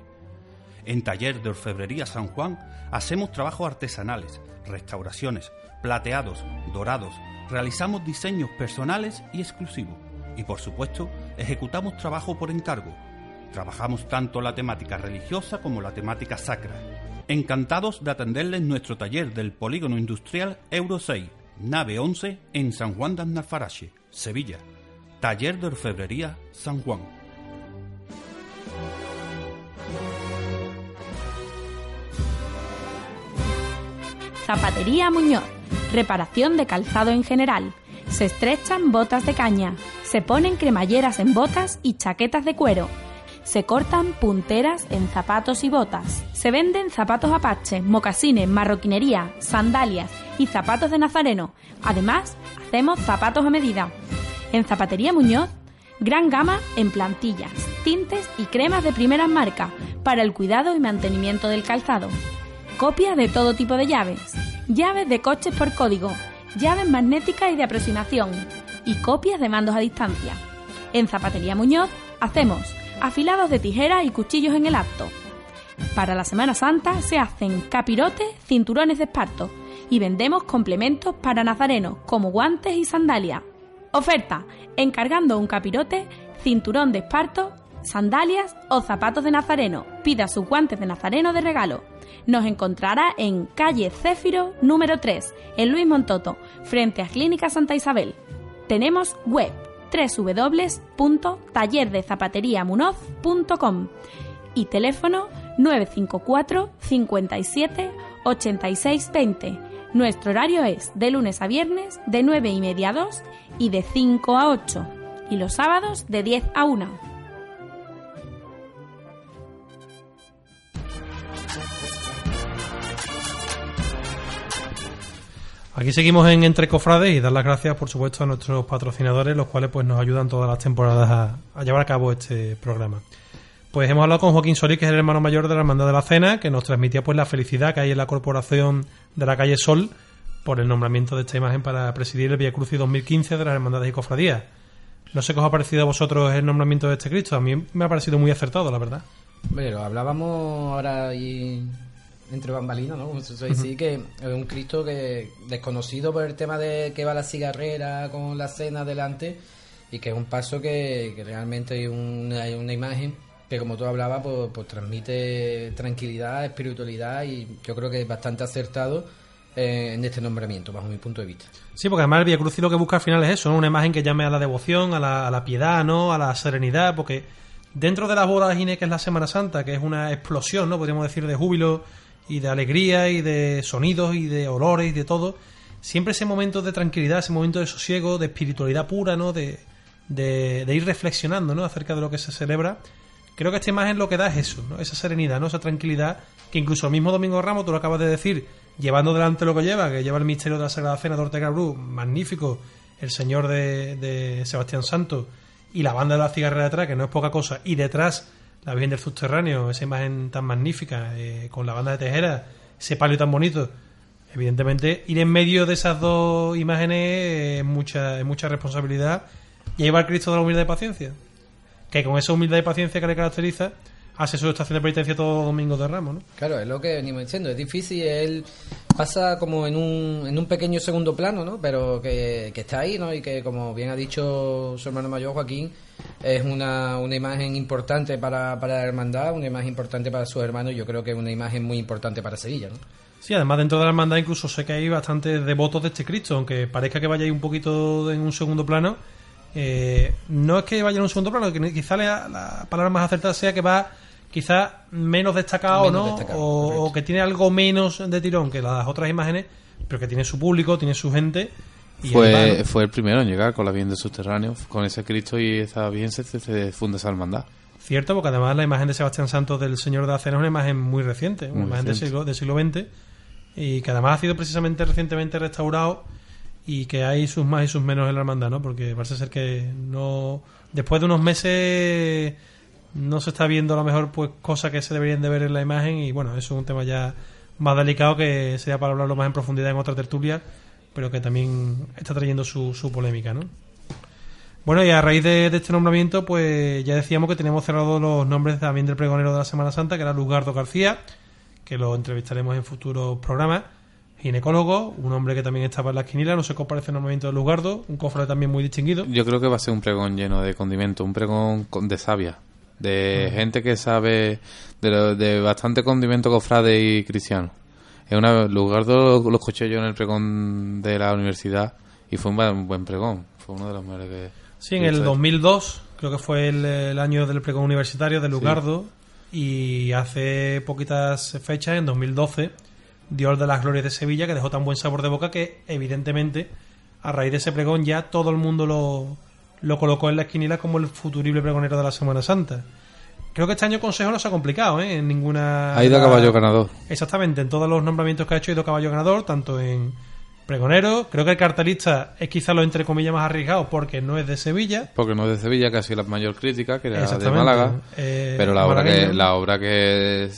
En Taller de Orfebrería San Juan hacemos trabajos artesanales, restauraciones, plateados, dorados, realizamos diseños personales y exclusivos y por supuesto ejecutamos trabajo por encargo. Trabajamos tanto la temática religiosa como la temática sacra. Encantados de atenderles en nuestro taller del Polígono Industrial Euro 6, nave 11, en San Juan de Aznalfarache, Sevilla. Taller de Orfebrería San Juan. Zapatería Muñoz. Reparación de calzado en general. Se estrechan botas de caña, se ponen cremalleras en botas y chaquetas de cuero. Se cortan punteras en zapatos y botas. Se venden zapatos apache, mocasines, marroquinería, sandalias y zapatos de nazareno. Además, hacemos zapatos a medida. En Zapatería Muñoz, gran gama en plantillas, tintes y cremas de primera marca para el cuidado y mantenimiento del calzado. Copia de todo tipo de llaves. Llaves de coches por código, llaves magnéticas y de aproximación y copias de mandos a distancia. En Zapatería Muñoz hacemos afilados de tijeras y cuchillos en el acto. Para la Semana Santa se hacen capirotes, cinturones de esparto y vendemos complementos para nazarenos como guantes y sandalias. Oferta: encargando un capirote, cinturón de esparto, sandalias o zapatos de nazareno. Pida sus guantes de nazareno de regalo. Nos encontrará en calle Céfiro número 3, en Luis Montoto, frente a Clínica Santa Isabel. Tenemos web www.tallerdezapateriamunoz.com y teléfono 954 57 86 20. Nuestro horario es de lunes a viernes de 9 y media a 2 y de 5 a 8 y los sábados de 10 a 1. Aquí seguimos en Entre Cofrades y dar las gracias, por supuesto, a nuestros patrocinadores, los cuales pues nos ayudan todas las temporadas a, llevar a cabo este programa. Pues hemos hablado con Joaquín Solís, que es el hermano mayor de la Hermandad de la Cena, que nos transmitía pues la felicidad que hay en la corporación de la calle Sol por el nombramiento de esta imagen para presidir el Via Crucis 2015 de las Hermandades y Cofradías. No sé qué os ha parecido a vosotros el nombramiento de este Cristo. A mí me ha parecido muy acertado, la verdad. Bueno, hablábamos ahora y entre bambalinas, ¿no? Como se dice, que es un Cristo que desconocido por el tema de que va la cigarrera con la cena delante y que es un paso que, realmente hay una, hay una imagen que como tú hablabas pues, pues, transmite tranquilidad, espiritualidad y yo creo que es bastante acertado eh, en este nombramiento, bajo mi punto de vista. Sí, porque además el Via Crucis lo que busca al final es eso, una imagen que llame a la devoción, a la, a la piedad, ¿no? A la serenidad, porque dentro de la boda de que es la Semana Santa, que es una explosión, ¿no? Podríamos decir de júbilo y de alegría y de sonidos y de olores y de todo, siempre ese momento de tranquilidad, ese momento de sosiego, de espiritualidad pura, ¿no? De, de, ir reflexionando, ¿no? Acerca de lo que se celebra. Creo que esta imagen lo que da es eso, ¿no? Esa serenidad, ¿no? Esa tranquilidad que incluso el mismo Domingo Ramos, tú lo acabas de decir, llevando delante lo que lleva, que lleva el misterio de la Sagrada Cena de Ortega Bru, magnífico, el Señor de, de Sebastián Santos y la banda de la cigarrera detrás, que no es poca cosa, y detrás la Virgen del Subterráneo, esa imagen tan magnífica, eh, con la banda de Tejera, ese palio tan bonito. Evidentemente, ir en medio de esas dos imágenes es mucha, es mucha responsabilidad y llevar Cristo de la humildad y paciencia. Que con esa humildad y paciencia que le caracteriza, hace su estación de penitencia todo domingo de Ramos, ¿no? Claro, es lo que venimos diciendo, es difícil, él pasa como en un, en un pequeño segundo plano, ¿no? Pero que, que está ahí, ¿no? Y que, como bien ha dicho su hermano mayor Joaquín, es una, una imagen importante para, para la hermandad, una imagen importante para sus hermanos, yo creo que es una imagen muy importante para Sevilla, ¿no? Sí, además dentro de la hermandad incluso sé que hay bastantes devotos de este Cristo, aunque parezca que vaya ahí un poquito en un segundo plano. Eh, no es que vaya en un segundo plano, que quizá la, la palabra más acertada sea que va quizá menos destacado, ¿no? o, que tiene algo menos de tirón que las otras imágenes, pero que tiene su público, tiene su gente. Y fue, fue el primero en llegar con la bien de subterráneo, con ese Cristo y esa bien se, se funda esa hermandad. Cierto, porque además la imagen de Sebastián Santos del Señor de la Cena es una imagen muy reciente, una imagen Del, siglo, del siglo XX, y que además ha sido precisamente recientemente restaurado y que hay sus más y sus menos en la hermandad, ¿no? Porque parece ser que no... Después de unos meses no se está viendo a lo mejor pues cosas que se deberían de ver en la imagen y bueno, eso es un tema ya más delicado que sería para hablarlo más en profundidad en otra tertulia, pero que también está trayendo su, su polémica, ¿no? Bueno, y a raíz de, este nombramiento, pues ya decíamos que teníamos cerrado los nombres también del pregonero de la Semana Santa, que era Luzgardo García, que lo entrevistaremos en futuros programas. Ginecólogo, un hombre que también estaba en la esquinila, no sé cómo parece el nombramiento de Luzgardo, un cofre también muy distinguido. Yo creo que va a ser un pregón lleno de condimento, un pregón de savia de gente que sabe de, de bastante condimento cofrade y cristiano. Es una lugar lo, lo escuché yo en el pregón de la universidad y fue un buen, pregón. Fue uno de los mejores que. Sí, en el 2002, creo que fue el, año del pregón universitario de Lugardo. Y hace poquitas fechas, en 2012, Dios de las Glorias de Sevilla, que dejó tan buen sabor de boca que, evidentemente, a raíz de ese pregón ya todo el mundo lo, lo colocó en la esquinila como el futurible pregonero de la Semana Santa. Creo que este año Consejo no se ha complicado, ¿eh? En ninguna... Ha ido a caballo ganador. Exactamente, en todos los nombramientos que ha hecho ha ido a caballo ganador, tanto en pregonero. Creo que el cartelista es quizá lo entre comillas más arriesgado porque no es de Sevilla. Porque no es de Sevilla, casi la mayor crítica, que era de. Málaga. Eh, pero la obra, que, la obra que,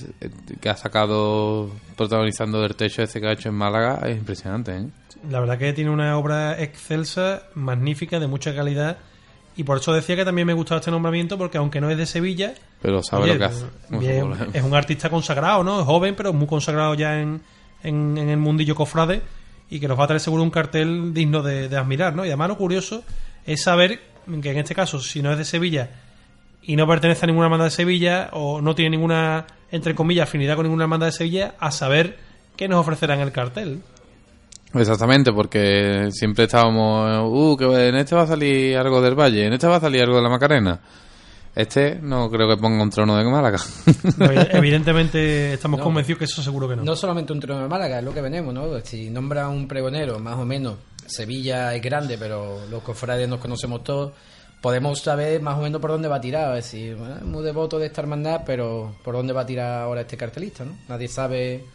que ha sacado protagonizando del techo este que ha hecho en Málaga es impresionante, ¿eh? La verdad que tiene una obra excelsa, magnífica, de mucha calidad. Y por eso decía que también me gustaba este nombramiento, porque aunque no es de Sevilla, Pero sabe oye, lo que hace. bien, es un artista consagrado, ¿no? Es joven, pero muy consagrado ya en, en, en el mundillo cofrade y que nos va a traer seguro un cartel digno de, de admirar, ¿no? Y además lo curioso es saber que en este caso, si no es de Sevilla y no pertenece a ninguna hermandad de Sevilla o no tiene ninguna, entre comillas, afinidad con ninguna hermandad de Sevilla, a saber qué nos ofrecerá en el cartel. Exactamente, porque siempre estábamos, uh, que en este va a salir algo del Valle, en este va a salir algo de la Macarena. Este no creo que ponga un trono de Málaga. No, evidentemente estamos No. convencidos que eso seguro que no. No solamente un trono de Málaga, es lo que venimos, ¿no? Si nombra un pregonero, más o menos, Sevilla es grande, pero los cofrades nos conocemos todos, podemos saber más o menos por dónde va a tirar. Es decir, bueno, es muy devoto de esta hermandad, pero por dónde va a tirar ahora este cartelista, ¿no? Nadie sabe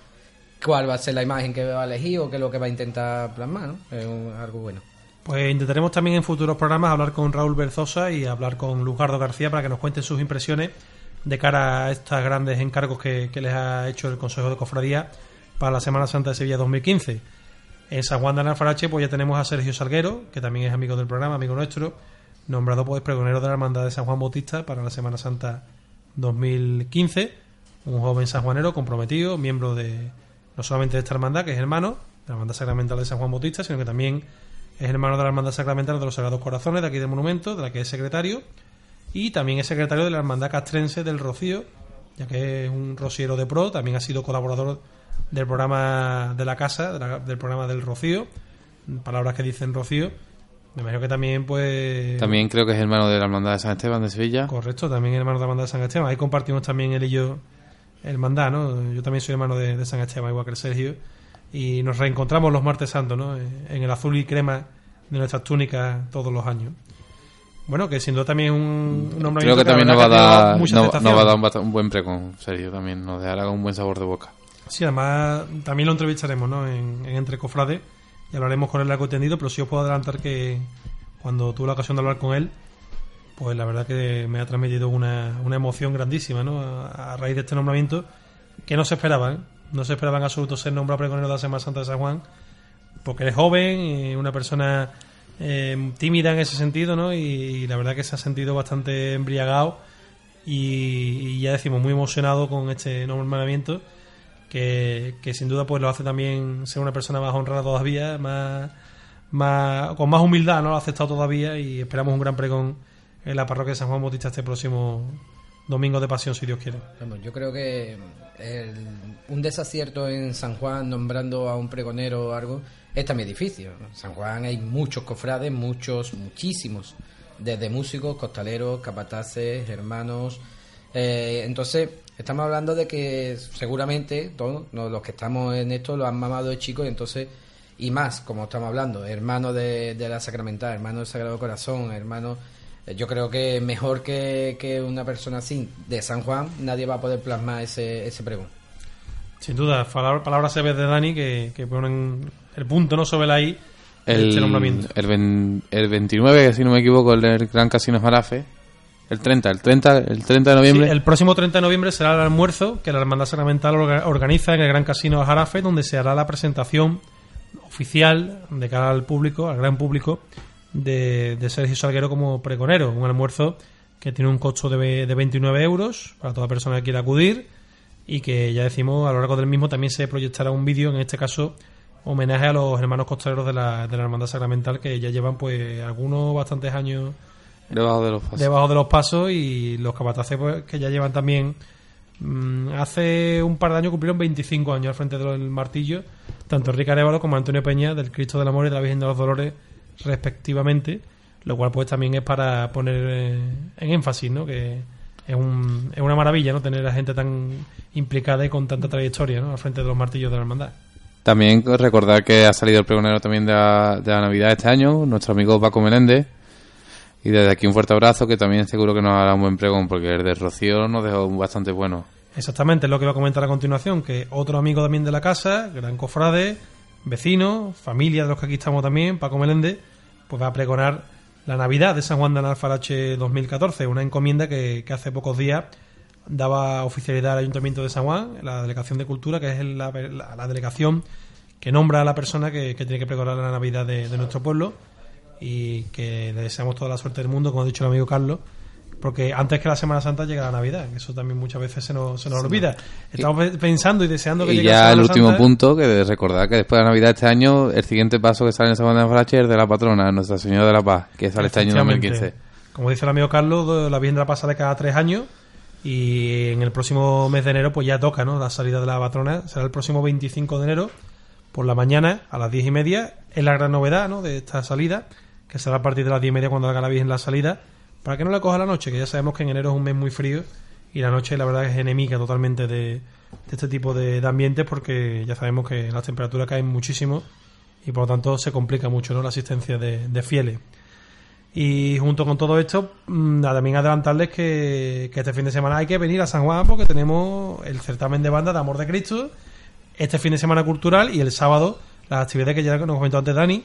cuál va a ser la imagen que va a elegir o qué es lo que va a intentar plasmar, ¿no? Es un- algo bueno. Pues intentaremos también en futuros programas hablar con Raúl Berzosa y hablar con Lujardo García para que nos cuenten sus impresiones de cara a estos grandes encargos que, que les ha hecho el Consejo de Cofradía para la Semana Santa de Sevilla 2015. En San Juan de Alfarache pues ya tenemos a Sergio Salguero, que también es amigo del programa, amigo nuestro, nombrado pues pregonero de la Hermandad de San Juan Bautista para la Semana Santa 2015. Un joven sanjuanero comprometido, miembro de no solamente de esta hermandad, que es hermano de la Hermandad Sacramental de San Juan Bautista, sino que también es hermano de la Hermandad Sacramental de los Sagrados Corazones, de aquí del Monumento, de la que es secretario, y también es secretario de la Hermandad Castrense del Rocío, ya que es un rociero de pro, también ha sido colaborador del programa de la casa, de la- del programa del Rocío, palabras que dicen Rocío. Me imagino que también, pues. También creo que es hermano de la Hermandad de San Esteban de Sevilla. Correcto, también es hermano de la Hermandad de San Esteban. Ahí compartimos también él y yo hermandad, ¿no? Yo también soy hermano de, de San Esteban, igual que el Sergio. Y nos reencontramos los martes santos, ¿no? En el azul y crema de nuestras túnicas todos los años. Bueno, que sin duda también un, un nombramiento Creo que también nos va a dar, mucha no, aceptación. nos va a dar un, buen pregón, serio, también. Nos dejará un buen sabor de boca. Sí, además también lo entrevistaremos ¿no? en, en Entre Cofrades y hablaremos con él largo y tendido, pero sí os puedo adelantar que cuando tuve la ocasión de hablar con él, pues la verdad que me ha transmitido una, una emoción grandísima ¿no? a, raíz de este nombramiento que no se esperaban. No se esperaban en absoluto ser nombrado pregonero de la Semana Santa de San Juan, porque eres joven, eh, una persona eh, tímida en ese sentido, ¿no? Y, la verdad que se ha sentido bastante embriagado y, y ya decimos muy emocionado con este nombramiento que, que sin duda pues lo hace también ser una persona más honrada todavía, más, más con más humildad, ¿no? Lo ha aceptado todavía y esperamos un gran pregón en la parroquia de San Juan Bautista este próximo domingo de pasión, si Dios quiere. Bueno, yo creo que el- un desacierto en San Juan nombrando a un pregonero o algo es también difícil. En San Juan hay muchos cofrades, muchos, muchísimos, desde músicos, costaleros, capataces, hermanos. Eh, entonces, estamos hablando de que seguramente todos los que estamos en esto lo han mamado de chicos, y entonces, y más, como estamos hablando, hermano de, de la Sacramental, hermano del Sagrado Corazón, hermano. Yo creo que mejor que, que una persona así de San Juan, nadie va a poder plasmar ese, ese pregón. Sin duda, palabra- palabras seves de Dani que, que ponen el punto no sobre la I El, este nombramiento. el, el 29, si no me equivoco, el del Gran Casino Jarafe. El 30, el 30, el 30 de noviembre. Sí, el próximo 30 de noviembre será el almuerzo que la Hermandad Sacramental orga- organiza en el Gran Casino Jarafe, donde se hará la presentación oficial de cara al público, al gran público, de, de Sergio Salguero como pregonero. Un almuerzo que tiene un costo de, de 29 euros para toda persona que quiera acudir y que ya decimos a lo largo del mismo también se proyectará un vídeo, en este caso homenaje a los hermanos costaleros de la, de la Hermandad Sacramental que ya llevan pues algunos bastantes años Debajo de los pasos. debajo de los pasos y los capataces pues, que ya llevan también mm, hace un par de años cumplieron 25 años al frente del martillo tanto Enrique Arevalo como Antonio Peña del Cristo del Amor y de la Virgen de los Dolores respectivamente lo cual pues también es para poner eh, en énfasis ¿no? que es, un, es una maravilla no tener a gente tan implicada y con tanta trayectoria ¿no? al frente de los martillos de la hermandad También recordar que ha salido el pregonero también de la, de la Navidad este año, nuestro amigo Paco Menéndez. Y desde aquí un fuerte abrazo que también seguro que nos hará un buen pregón porque el de Rocío nos dejó bastante bueno. Exactamente, es lo que va a comentar a continuación, que otro amigo también de la casa, gran cofrade, vecino, familia de los que aquí estamos también, Paco Meléndez, pues va a pregonar la Navidad de San Juan de Analfarache 2014, una encomienda que, hace pocos días daba oficialidad al Ayuntamiento de San Juan, la Delegación de Cultura, que es la, la- delegación que nombra a la persona que, que tiene que pregonar la Navidad de, de nuestro pueblo y que le deseamos toda la suerte del mundo, como ha dicho el amigo Carlos, porque antes que la Semana Santa llega la Navidad, eso también muchas veces se nos, se nos olvida. Estamos pe- pensando y deseando que Y llegue la ya el Semana último Santa. punto, que recordar que después de la Navidad este año, el siguiente paso que sale en de Alfarache es el de la patrona, Nuestra Señora de la Paz, que sale este año Efectivamente. 2015. Como dice el amigo Carlos, la Virgen de la Paz sale cada tres años y en el próximo mes de enero pues ya toca ¿no? la salida de la patrona. Será el próximo 25 de enero por la mañana a las 10 y media. Es la gran novedad ¿no? de esta salida, que será a partir de las 10 y media cuando haga la Virgen la salida, para que no le coja la noche, que ya sabemos que en enero es un mes muy frío y la noche la verdad es enemiga totalmente de, este tipo de, ambientes porque ya sabemos que las temperaturas caen muchísimo y por lo tanto se complica mucho ¿no? la asistencia de, de fieles. Y junto con todo esto, mm, también adelantarles que, que este fin de semana hay que venir a San Juan porque tenemos el certamen de banda de Amor de Cristo, este fin de semana cultural y el sábado las actividades que ya nos comentó antes Dani,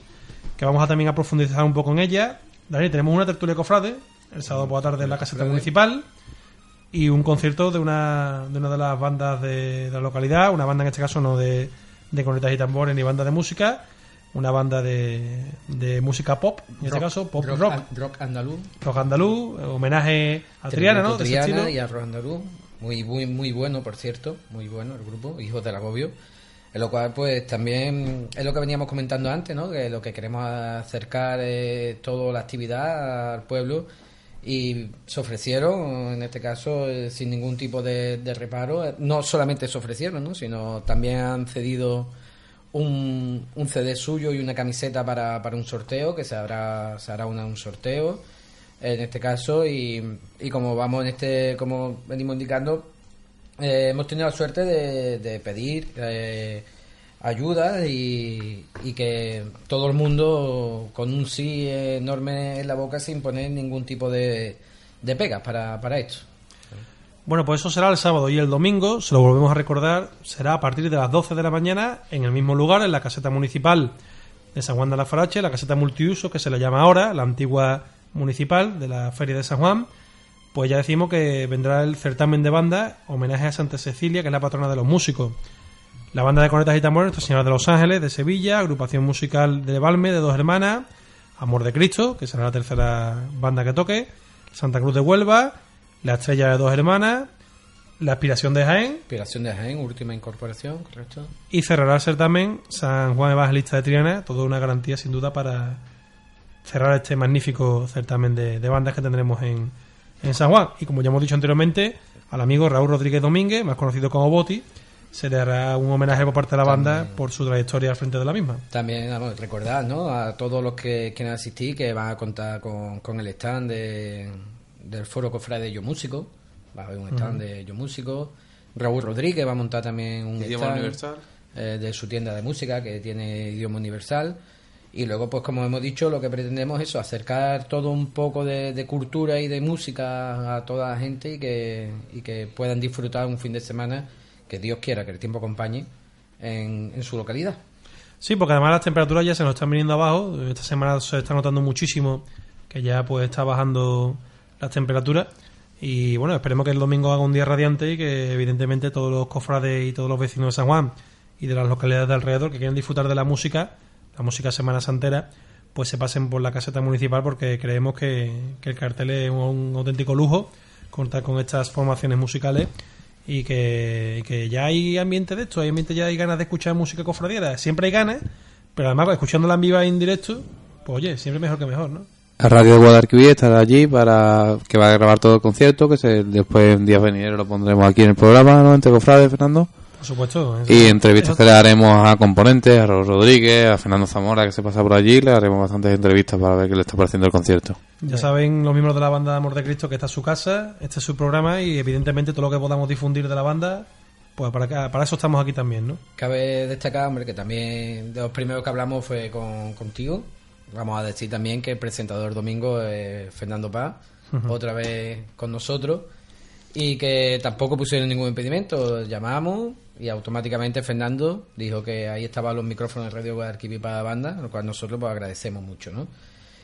que vamos a también a profundizar un poco en ellas. Dani, tenemos una tertulia cofrade el sábado por la tarde en la caseta municipal y un concierto de una, de una de las bandas de, de la localidad, una banda en este caso no de, de cornetas y tambores ni banda de música, una banda de, de música pop, en este caso pop rock, rock, rock andaluz. rock andaluz, homenaje a Triana, ¿no? Tributo De ese Triana y a rock andaluz. Muy, muy, muy bueno, por cierto. Muy bueno el grupo, Hijos del Agobio. En lo cual, pues también es lo que veníamos comentando antes, ¿no? Que lo que queremos acercar es toda la actividad al pueblo. Y se ofrecieron, en este caso, eh, sin ningún tipo de, reparo. Eh, No solamente se ofrecieron, ¿no? Sino también han cedido un, un CD suyo y una camiseta para, para un sorteo, que se, habrá, se hará una- un sorteo en este caso y, y como vamos en este como venimos indicando eh, hemos tenido la suerte de, de pedir ayuda y, que todo el mundo con un sí enorme en la boca sin poner ningún tipo de, de pegas para, para esto Bueno, pues eso será el sábado y el domingo, se lo volvemos a recordar, será a partir de las 12 de la mañana en el mismo lugar, en la caseta municipal de San Juan de la Farache, la caseta multiuso que se le llama ahora, la antigua municipal de la Feria de San Juan. Pues ya decimos que vendrá el certamen de banda, homenaje a Santa Cecilia, que es la patrona de los músicos. La banda de cornetas y tambores, Nuestra Señora de los Ángeles, de Sevilla, agrupación musical de Valme, de Dos Hermanas, Amor de Cristo, que será la tercera banda que toque, Santa Cruz de Huelva, La Estrella de Dos Hermanas, La Aspiración de Jaén, Inspiración de Jaén, última incorporación, correcto. y cerrará el certamen San Juan Evangelista de Triana, toda una garantía sin duda para cerrar este magnífico certamen de, de bandas que tendremos en, en San Juan. Y como ya hemos dicho anteriormente, al amigo Raúl Rodríguez Domínguez, más conocido como Boti, se le hará un homenaje por parte de la banda por su trayectoria al frente de la misma. También vamos, recordar ¿no? a todos los que quieran asistir que van a contar con, con el stand de, del Foro Cofrade de Yo Músico. Va a haber un stand de Yo Músico. Raúl Rodríguez va a montar también un Idioma stand universal. eh, de su tienda de música que tiene idioma universal. Y luego, pues como hemos dicho, lo que pretendemos es eso, acercar todo un poco de, de cultura y de música a toda la gente y que, y que puedan disfrutar un fin de semana, que Dios quiera que el tiempo acompañe, en, su localidad. Sí, porque además las temperaturas ya se nos están viniendo abajo. Esta semana se está notando muchísimo que ya pues está bajando las temperaturas. Y bueno, esperemos que el domingo haga un día radiante y que evidentemente todos los cofrades y todos los vecinos de San Juan y de las localidades de alrededor que quieran disfrutar de la música, la música Semana Santera, pues se pasen por la caseta municipal porque creemos que, que el cartel es un auténtico lujo contar con estas formaciones musicales y que, y que ya hay ambiente de esto, hay ambiente ya hay ganas de escuchar música cofradiera, siempre hay ganas, pero además escuchándola en viva e en directo, pues oye, siempre mejor que mejor, ¿no? La radio de Guadalquivir estará allí para que va a grabar todo el concierto, que se, después en días venideros lo pondremos aquí en el programa, ¿no? Entre Cofrades, Fernando. Por supuesto. eso- Y entrevistas que le haremos a componentes, a Rodríguez, a Fernando Zamora, que se pasa por allí, le haremos bastantes entrevistas para ver qué le está pareciendo el concierto. Ya saben los miembros de la banda Amor de Cristo que esta es su casa, este es su programa y evidentemente todo lo que podamos difundir de la banda, pues para, para eso estamos aquí también, ¿no? Cabe destacar, hombre, que también de los primeros que hablamos fue con, contigo. Vamos a decir también que el presentador domingo es Fernando Paz, otra vez con nosotros, y que tampoco pusieron ningún impedimento. Llamamos y automáticamente Fernando dijo que ahí estaban los micrófonos de Radio Guadalquivir para la banda, lo cual nosotros pues agradecemos mucho, ¿no?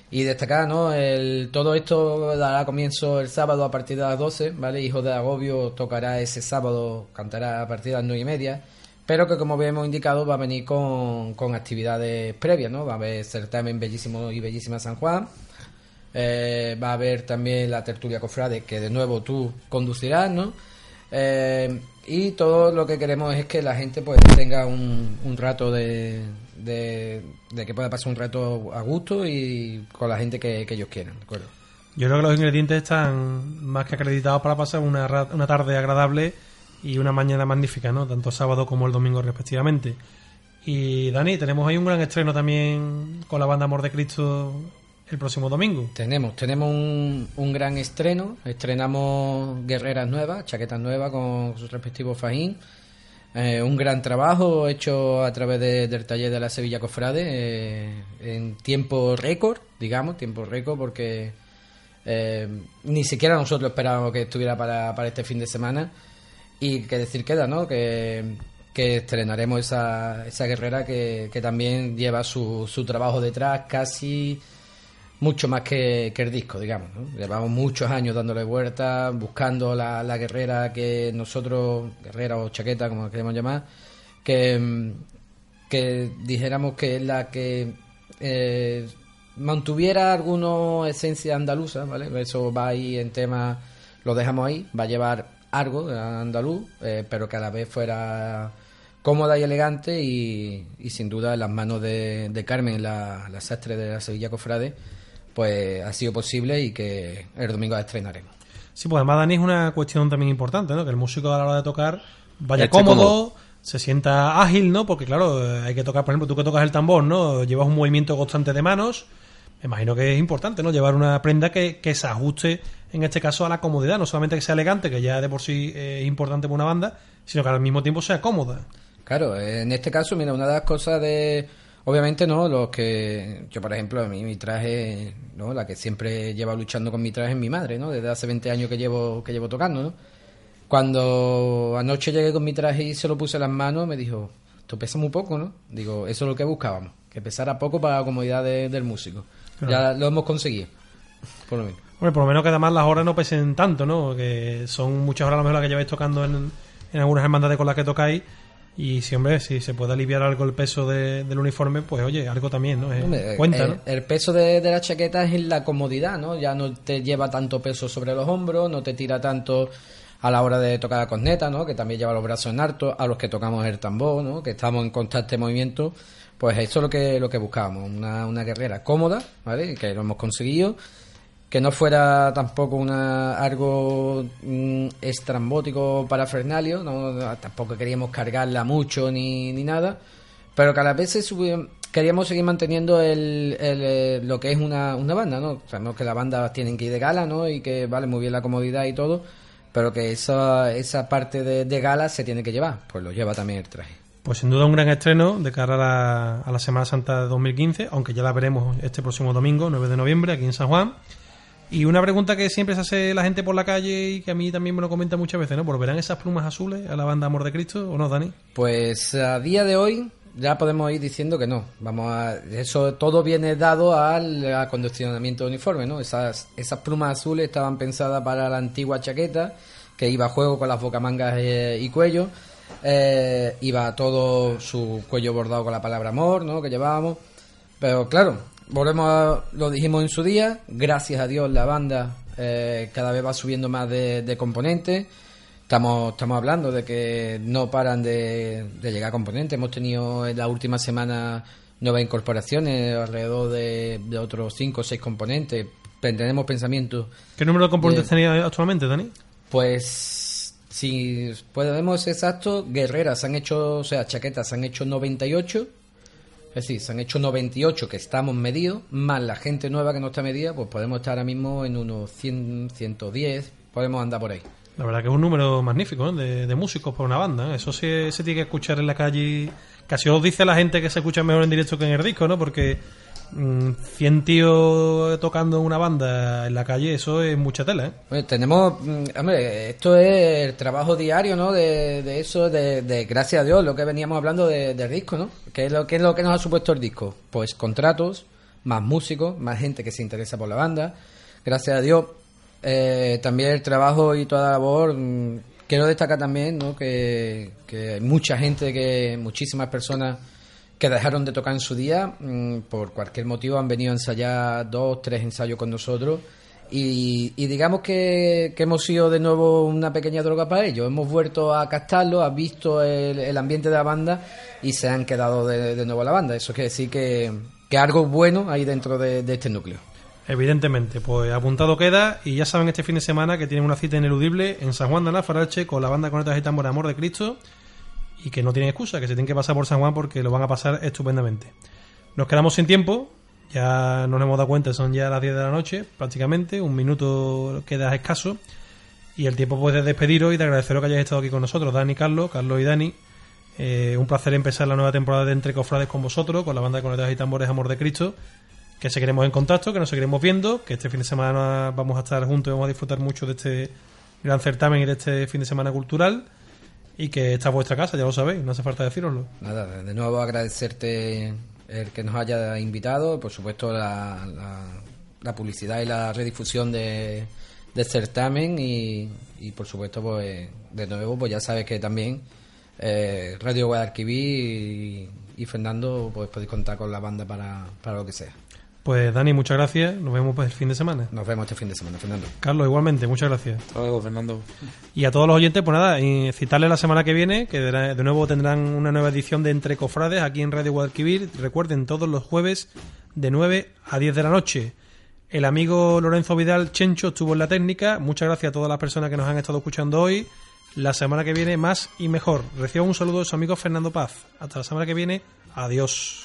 Y destacar, ¿no? El, todo esto dará comienzo el sábado a partir de las 12, ¿vale? Hijo de Agobio tocará ese sábado, cantará a partir de las 9 y media, pero que como hemos indicado va a venir con, con actividades previas, ¿no? Va a haber certamen bellísimo y bellísima San Juan, eh, va a haber también la tertulia cofrade que de nuevo tú conducirás, ¿no? Eh, y todo lo que queremos es que la gente pues tenga un, un rato de, de, que pueda pasar un rato a gusto y con la gente que, ellos quieran, ¿de acuerdo? Yo creo que los ingredientes están más que acreditados para pasar una, una tarde agradable y una mañana magnífica, ¿no? Tanto sábado como el domingo respectivamente. Y Dani, tenemos ahí un gran estreno también con la banda Amor de Cristo el próximo domingo. Tenemos, tenemos un, un gran estreno. Estrenamos Guerreras Nuevas, chaquetas nuevas con su respectivo fajín. Eh, un gran trabajo hecho a través del taller de la Sevilla Cofrade eh, en tiempo récord, digamos, tiempo récord, porque eh, ni siquiera nosotros esperábamos que estuviera para, para este fin de semana. Y que decir queda, ¿no? Que, que estrenaremos esa, esa guerrera que, que también lleva su, su trabajo detrás casi mucho más que, el disco, digamos. Llevamos muchos años dándole vueltas, buscando la, guerrera que nosotros, guerrera o chaqueta, como queremos llamar, que, que dijéramos que es la que eh, mantuviera alguna esencia andaluza, ¿vale? Eso va ahí en tema, lo dejamos ahí, va a llevar algo andaluz, eh, pero que a la vez fuera cómoda y elegante y, y sin duda en las manos de, de Carmen, la, la sastre de la Sevilla Cofrade, pues ha sido posible y que el domingo estrenaremos. Sí, pues además Dani es una cuestión también importante, ¿no? Que el músico a la hora de tocar vaya cómodo, se sienta ágil, ¿no? Porque claro, hay que tocar, por ejemplo, tú que tocas el tambor, ¿no? Llevas un movimiento constante de manos, me imagino que es importante, ¿no? Llevar una prenda que, que se ajuste, en este caso, a la comodidad, no solamente que sea elegante, que ya de por sí es importante para una banda, sino que al mismo tiempo sea cómoda. Claro, en este caso, mira, una de las cosas de Obviamente no, los que yo por ejemplo, a mí mi traje, ¿no? La que siempre lleva luchando con mi traje es mi madre, ¿no? Desde hace 20 años que llevo que llevo tocando, ¿no? Cuando anoche llegué con mi traje y se lo puse en las manos, me dijo, esto pesa muy poco, ¿no? Digo, eso es lo que buscábamos, que pesara poco para la comodidad del músico. Ya lo hemos conseguido, por lo menos. Hombre, por lo menos que además las horas no pesen tanto, ¿no? Que son muchas horas a lo mejor las que lleváis tocando en, en algunas hermandades con las que tocáis y si, hombre, si se puede aliviar algo el peso del uniforme, pues oye, algo también, ¿no? Eh, cuenta, el, ¿no? El peso de, la chaqueta es en la comodidad, ¿no? Ya no te lleva tanto peso sobre los hombros, no te tira tanto a la hora de tocar la corneta, ¿no? Que también lleva los brazos en alto, a los que tocamos el tambor, ¿no? Que estamos en constante movimiento. Pues eso es lo que, lo que buscábamos, una, una guerrera cómoda, ¿vale? Que lo hemos conseguido que no fuera tampoco una algo mm, estrambótico para Fernalio, no, tampoco queríamos cargarla mucho ni, ni nada, pero que a la vez queríamos seguir manteniendo el, eh, lo que es una, una banda, ¿no? Sabemos que las bandas tienen que ir de gala, ¿no? Y que vale muy bien la comodidad y todo, pero que esa, esa parte de, de gala se tiene que llevar, pues lo lleva también el traje. Pues sin duda un gran estreno de cara a la, a la Semana Santa de 2015, aunque ya la veremos este próximo domingo, 9 de noviembre, aquí en San Juan. Y una pregunta que siempre se hace la gente por la calle y que a mí también me lo comenta muchas veces, ¿no? ¿Volverán esas plumas azules a la banda Amor de Cristo o no, Dani? Pues a día de hoy ya podemos ir diciendo que no. Vamos a, eso todo viene dado al acondicionamiento de uniforme, ¿no? Esas, esas plumas azules estaban pensadas para la antigua chaqueta, que iba a juego con las bocamangas eh, y cuello. Eh, iba todo su cuello bordado con la palabra amor, ¿no? Que llevábamos. Pero claro, volvemos a, lo dijimos en su día, gracias a Dios la banda eh, cada vez va subiendo más de, componentes. Estamos, estamos hablando de que no paran de, llegar componentes. Hemos tenido en la última semana nuevas incorporaciones, alrededor de, otros 5 o 6 componentes. Tenemos pensamientos. ¿Qué número de componentes tenéis actualmente, Dani? Pues, si podemos ser exactos, guerreras han hecho, o sea, chaquetas han hecho 98 es decir, se han hecho 98 que estamos medidos, más la gente nueva que no está medida, pues podemos estar ahora mismo en unos 100, 110, podemos andar por ahí. La verdad que es un número magnífico de, de músicos para una banda. ¿eh? Eso se, se tiene que escuchar en la calle. Casi os dice la gente que se escucha mejor en directo que en el disco, ¿no? Porque 100 tíos tocando una banda en la calle, eso es mucha tela, ¿eh? Tenemos, mm, esto es el trabajo diario, ¿no? De, de eso, de, de, gracias a Dios, lo que veníamos hablando de- del disco, ¿no? ¿Qué es, lo, ¿Qué es lo que nos ha supuesto el disco? Pues contratos, más músicos, más gente que se interesa por la banda. Gracias a Dios, eh, también el trabajo y toda la labor. mm, quiero destacar también, ¿no? Que, que hay mucha gente, que muchísimas personas que dejaron de tocar en su día, mm, por cualquier motivo han venido a ensayar dos, tres ensayos con nosotros y, y digamos que, que hemos sido de nuevo una pequeña droga para ellos. Hemos vuelto a captarlo, han visto el, ambiente de la banda y se han quedado de, nuevo a la banda. Eso quiere decir que, que algo bueno hay dentro de, este núcleo. Evidentemente, pues apuntado queda y ya saben este fin de semana que tienen una cita ineludible en San Juan de la Farache con la banda Conetas y Tambor Amor de Cristo y que no tienen excusa, que se tienen que pasar por San Juan porque lo van a pasar estupendamente. Nos quedamos sin tiempo, ya nos hemos dado cuenta, son ya las 10 de la noche prácticamente, un minuto queda escaso y el tiempo pues de despediros y de agradeceros que hayáis estado aquí con nosotros, Dani, Carlos, Carlos y Dani. Eh, un placer empezar la nueva temporada de Entre Cofrades con vosotros, con la banda de Conetas y Tambores Amor de Cristo que seguiremos en contacto, que nos seguiremos viendo, que este fin de semana vamos a estar juntos y vamos a disfrutar mucho de este gran certamen y de este fin de semana cultural y que esta es vuestra casa, ya lo sabéis, no hace falta deciroslo. Nada, de nuevo agradecerte el que nos haya invitado, por supuesto la, la, la publicidad y la redifusión de, del certamen y, y, por supuesto pues de nuevo pues ya sabes que también eh, Radio Guadalquivir y, y Fernando pues podéis contar con la banda para, para lo que sea. Pues Dani, muchas gracias, nos vemos pues el fin de semana. Nos vemos este fin de semana, Fernando. Carlos, igualmente, muchas gracias. Hasta luego, Fernando. Y a todos los oyentes, pues nada, y citarles la semana que viene, que de, de nuevo tendrán una nueva edición de Entre Cofrades aquí en Radio Guadalquivir. Recuerden, todos los jueves de 9 a 10 de la noche. El amigo Lorenzo Vidal Chencho estuvo en la técnica. Muchas gracias a todas las personas que nos han estado escuchando hoy. La semana que viene más y mejor. Recibo un saludo de su amigo Fernando Paz. Hasta la semana que viene. Adiós.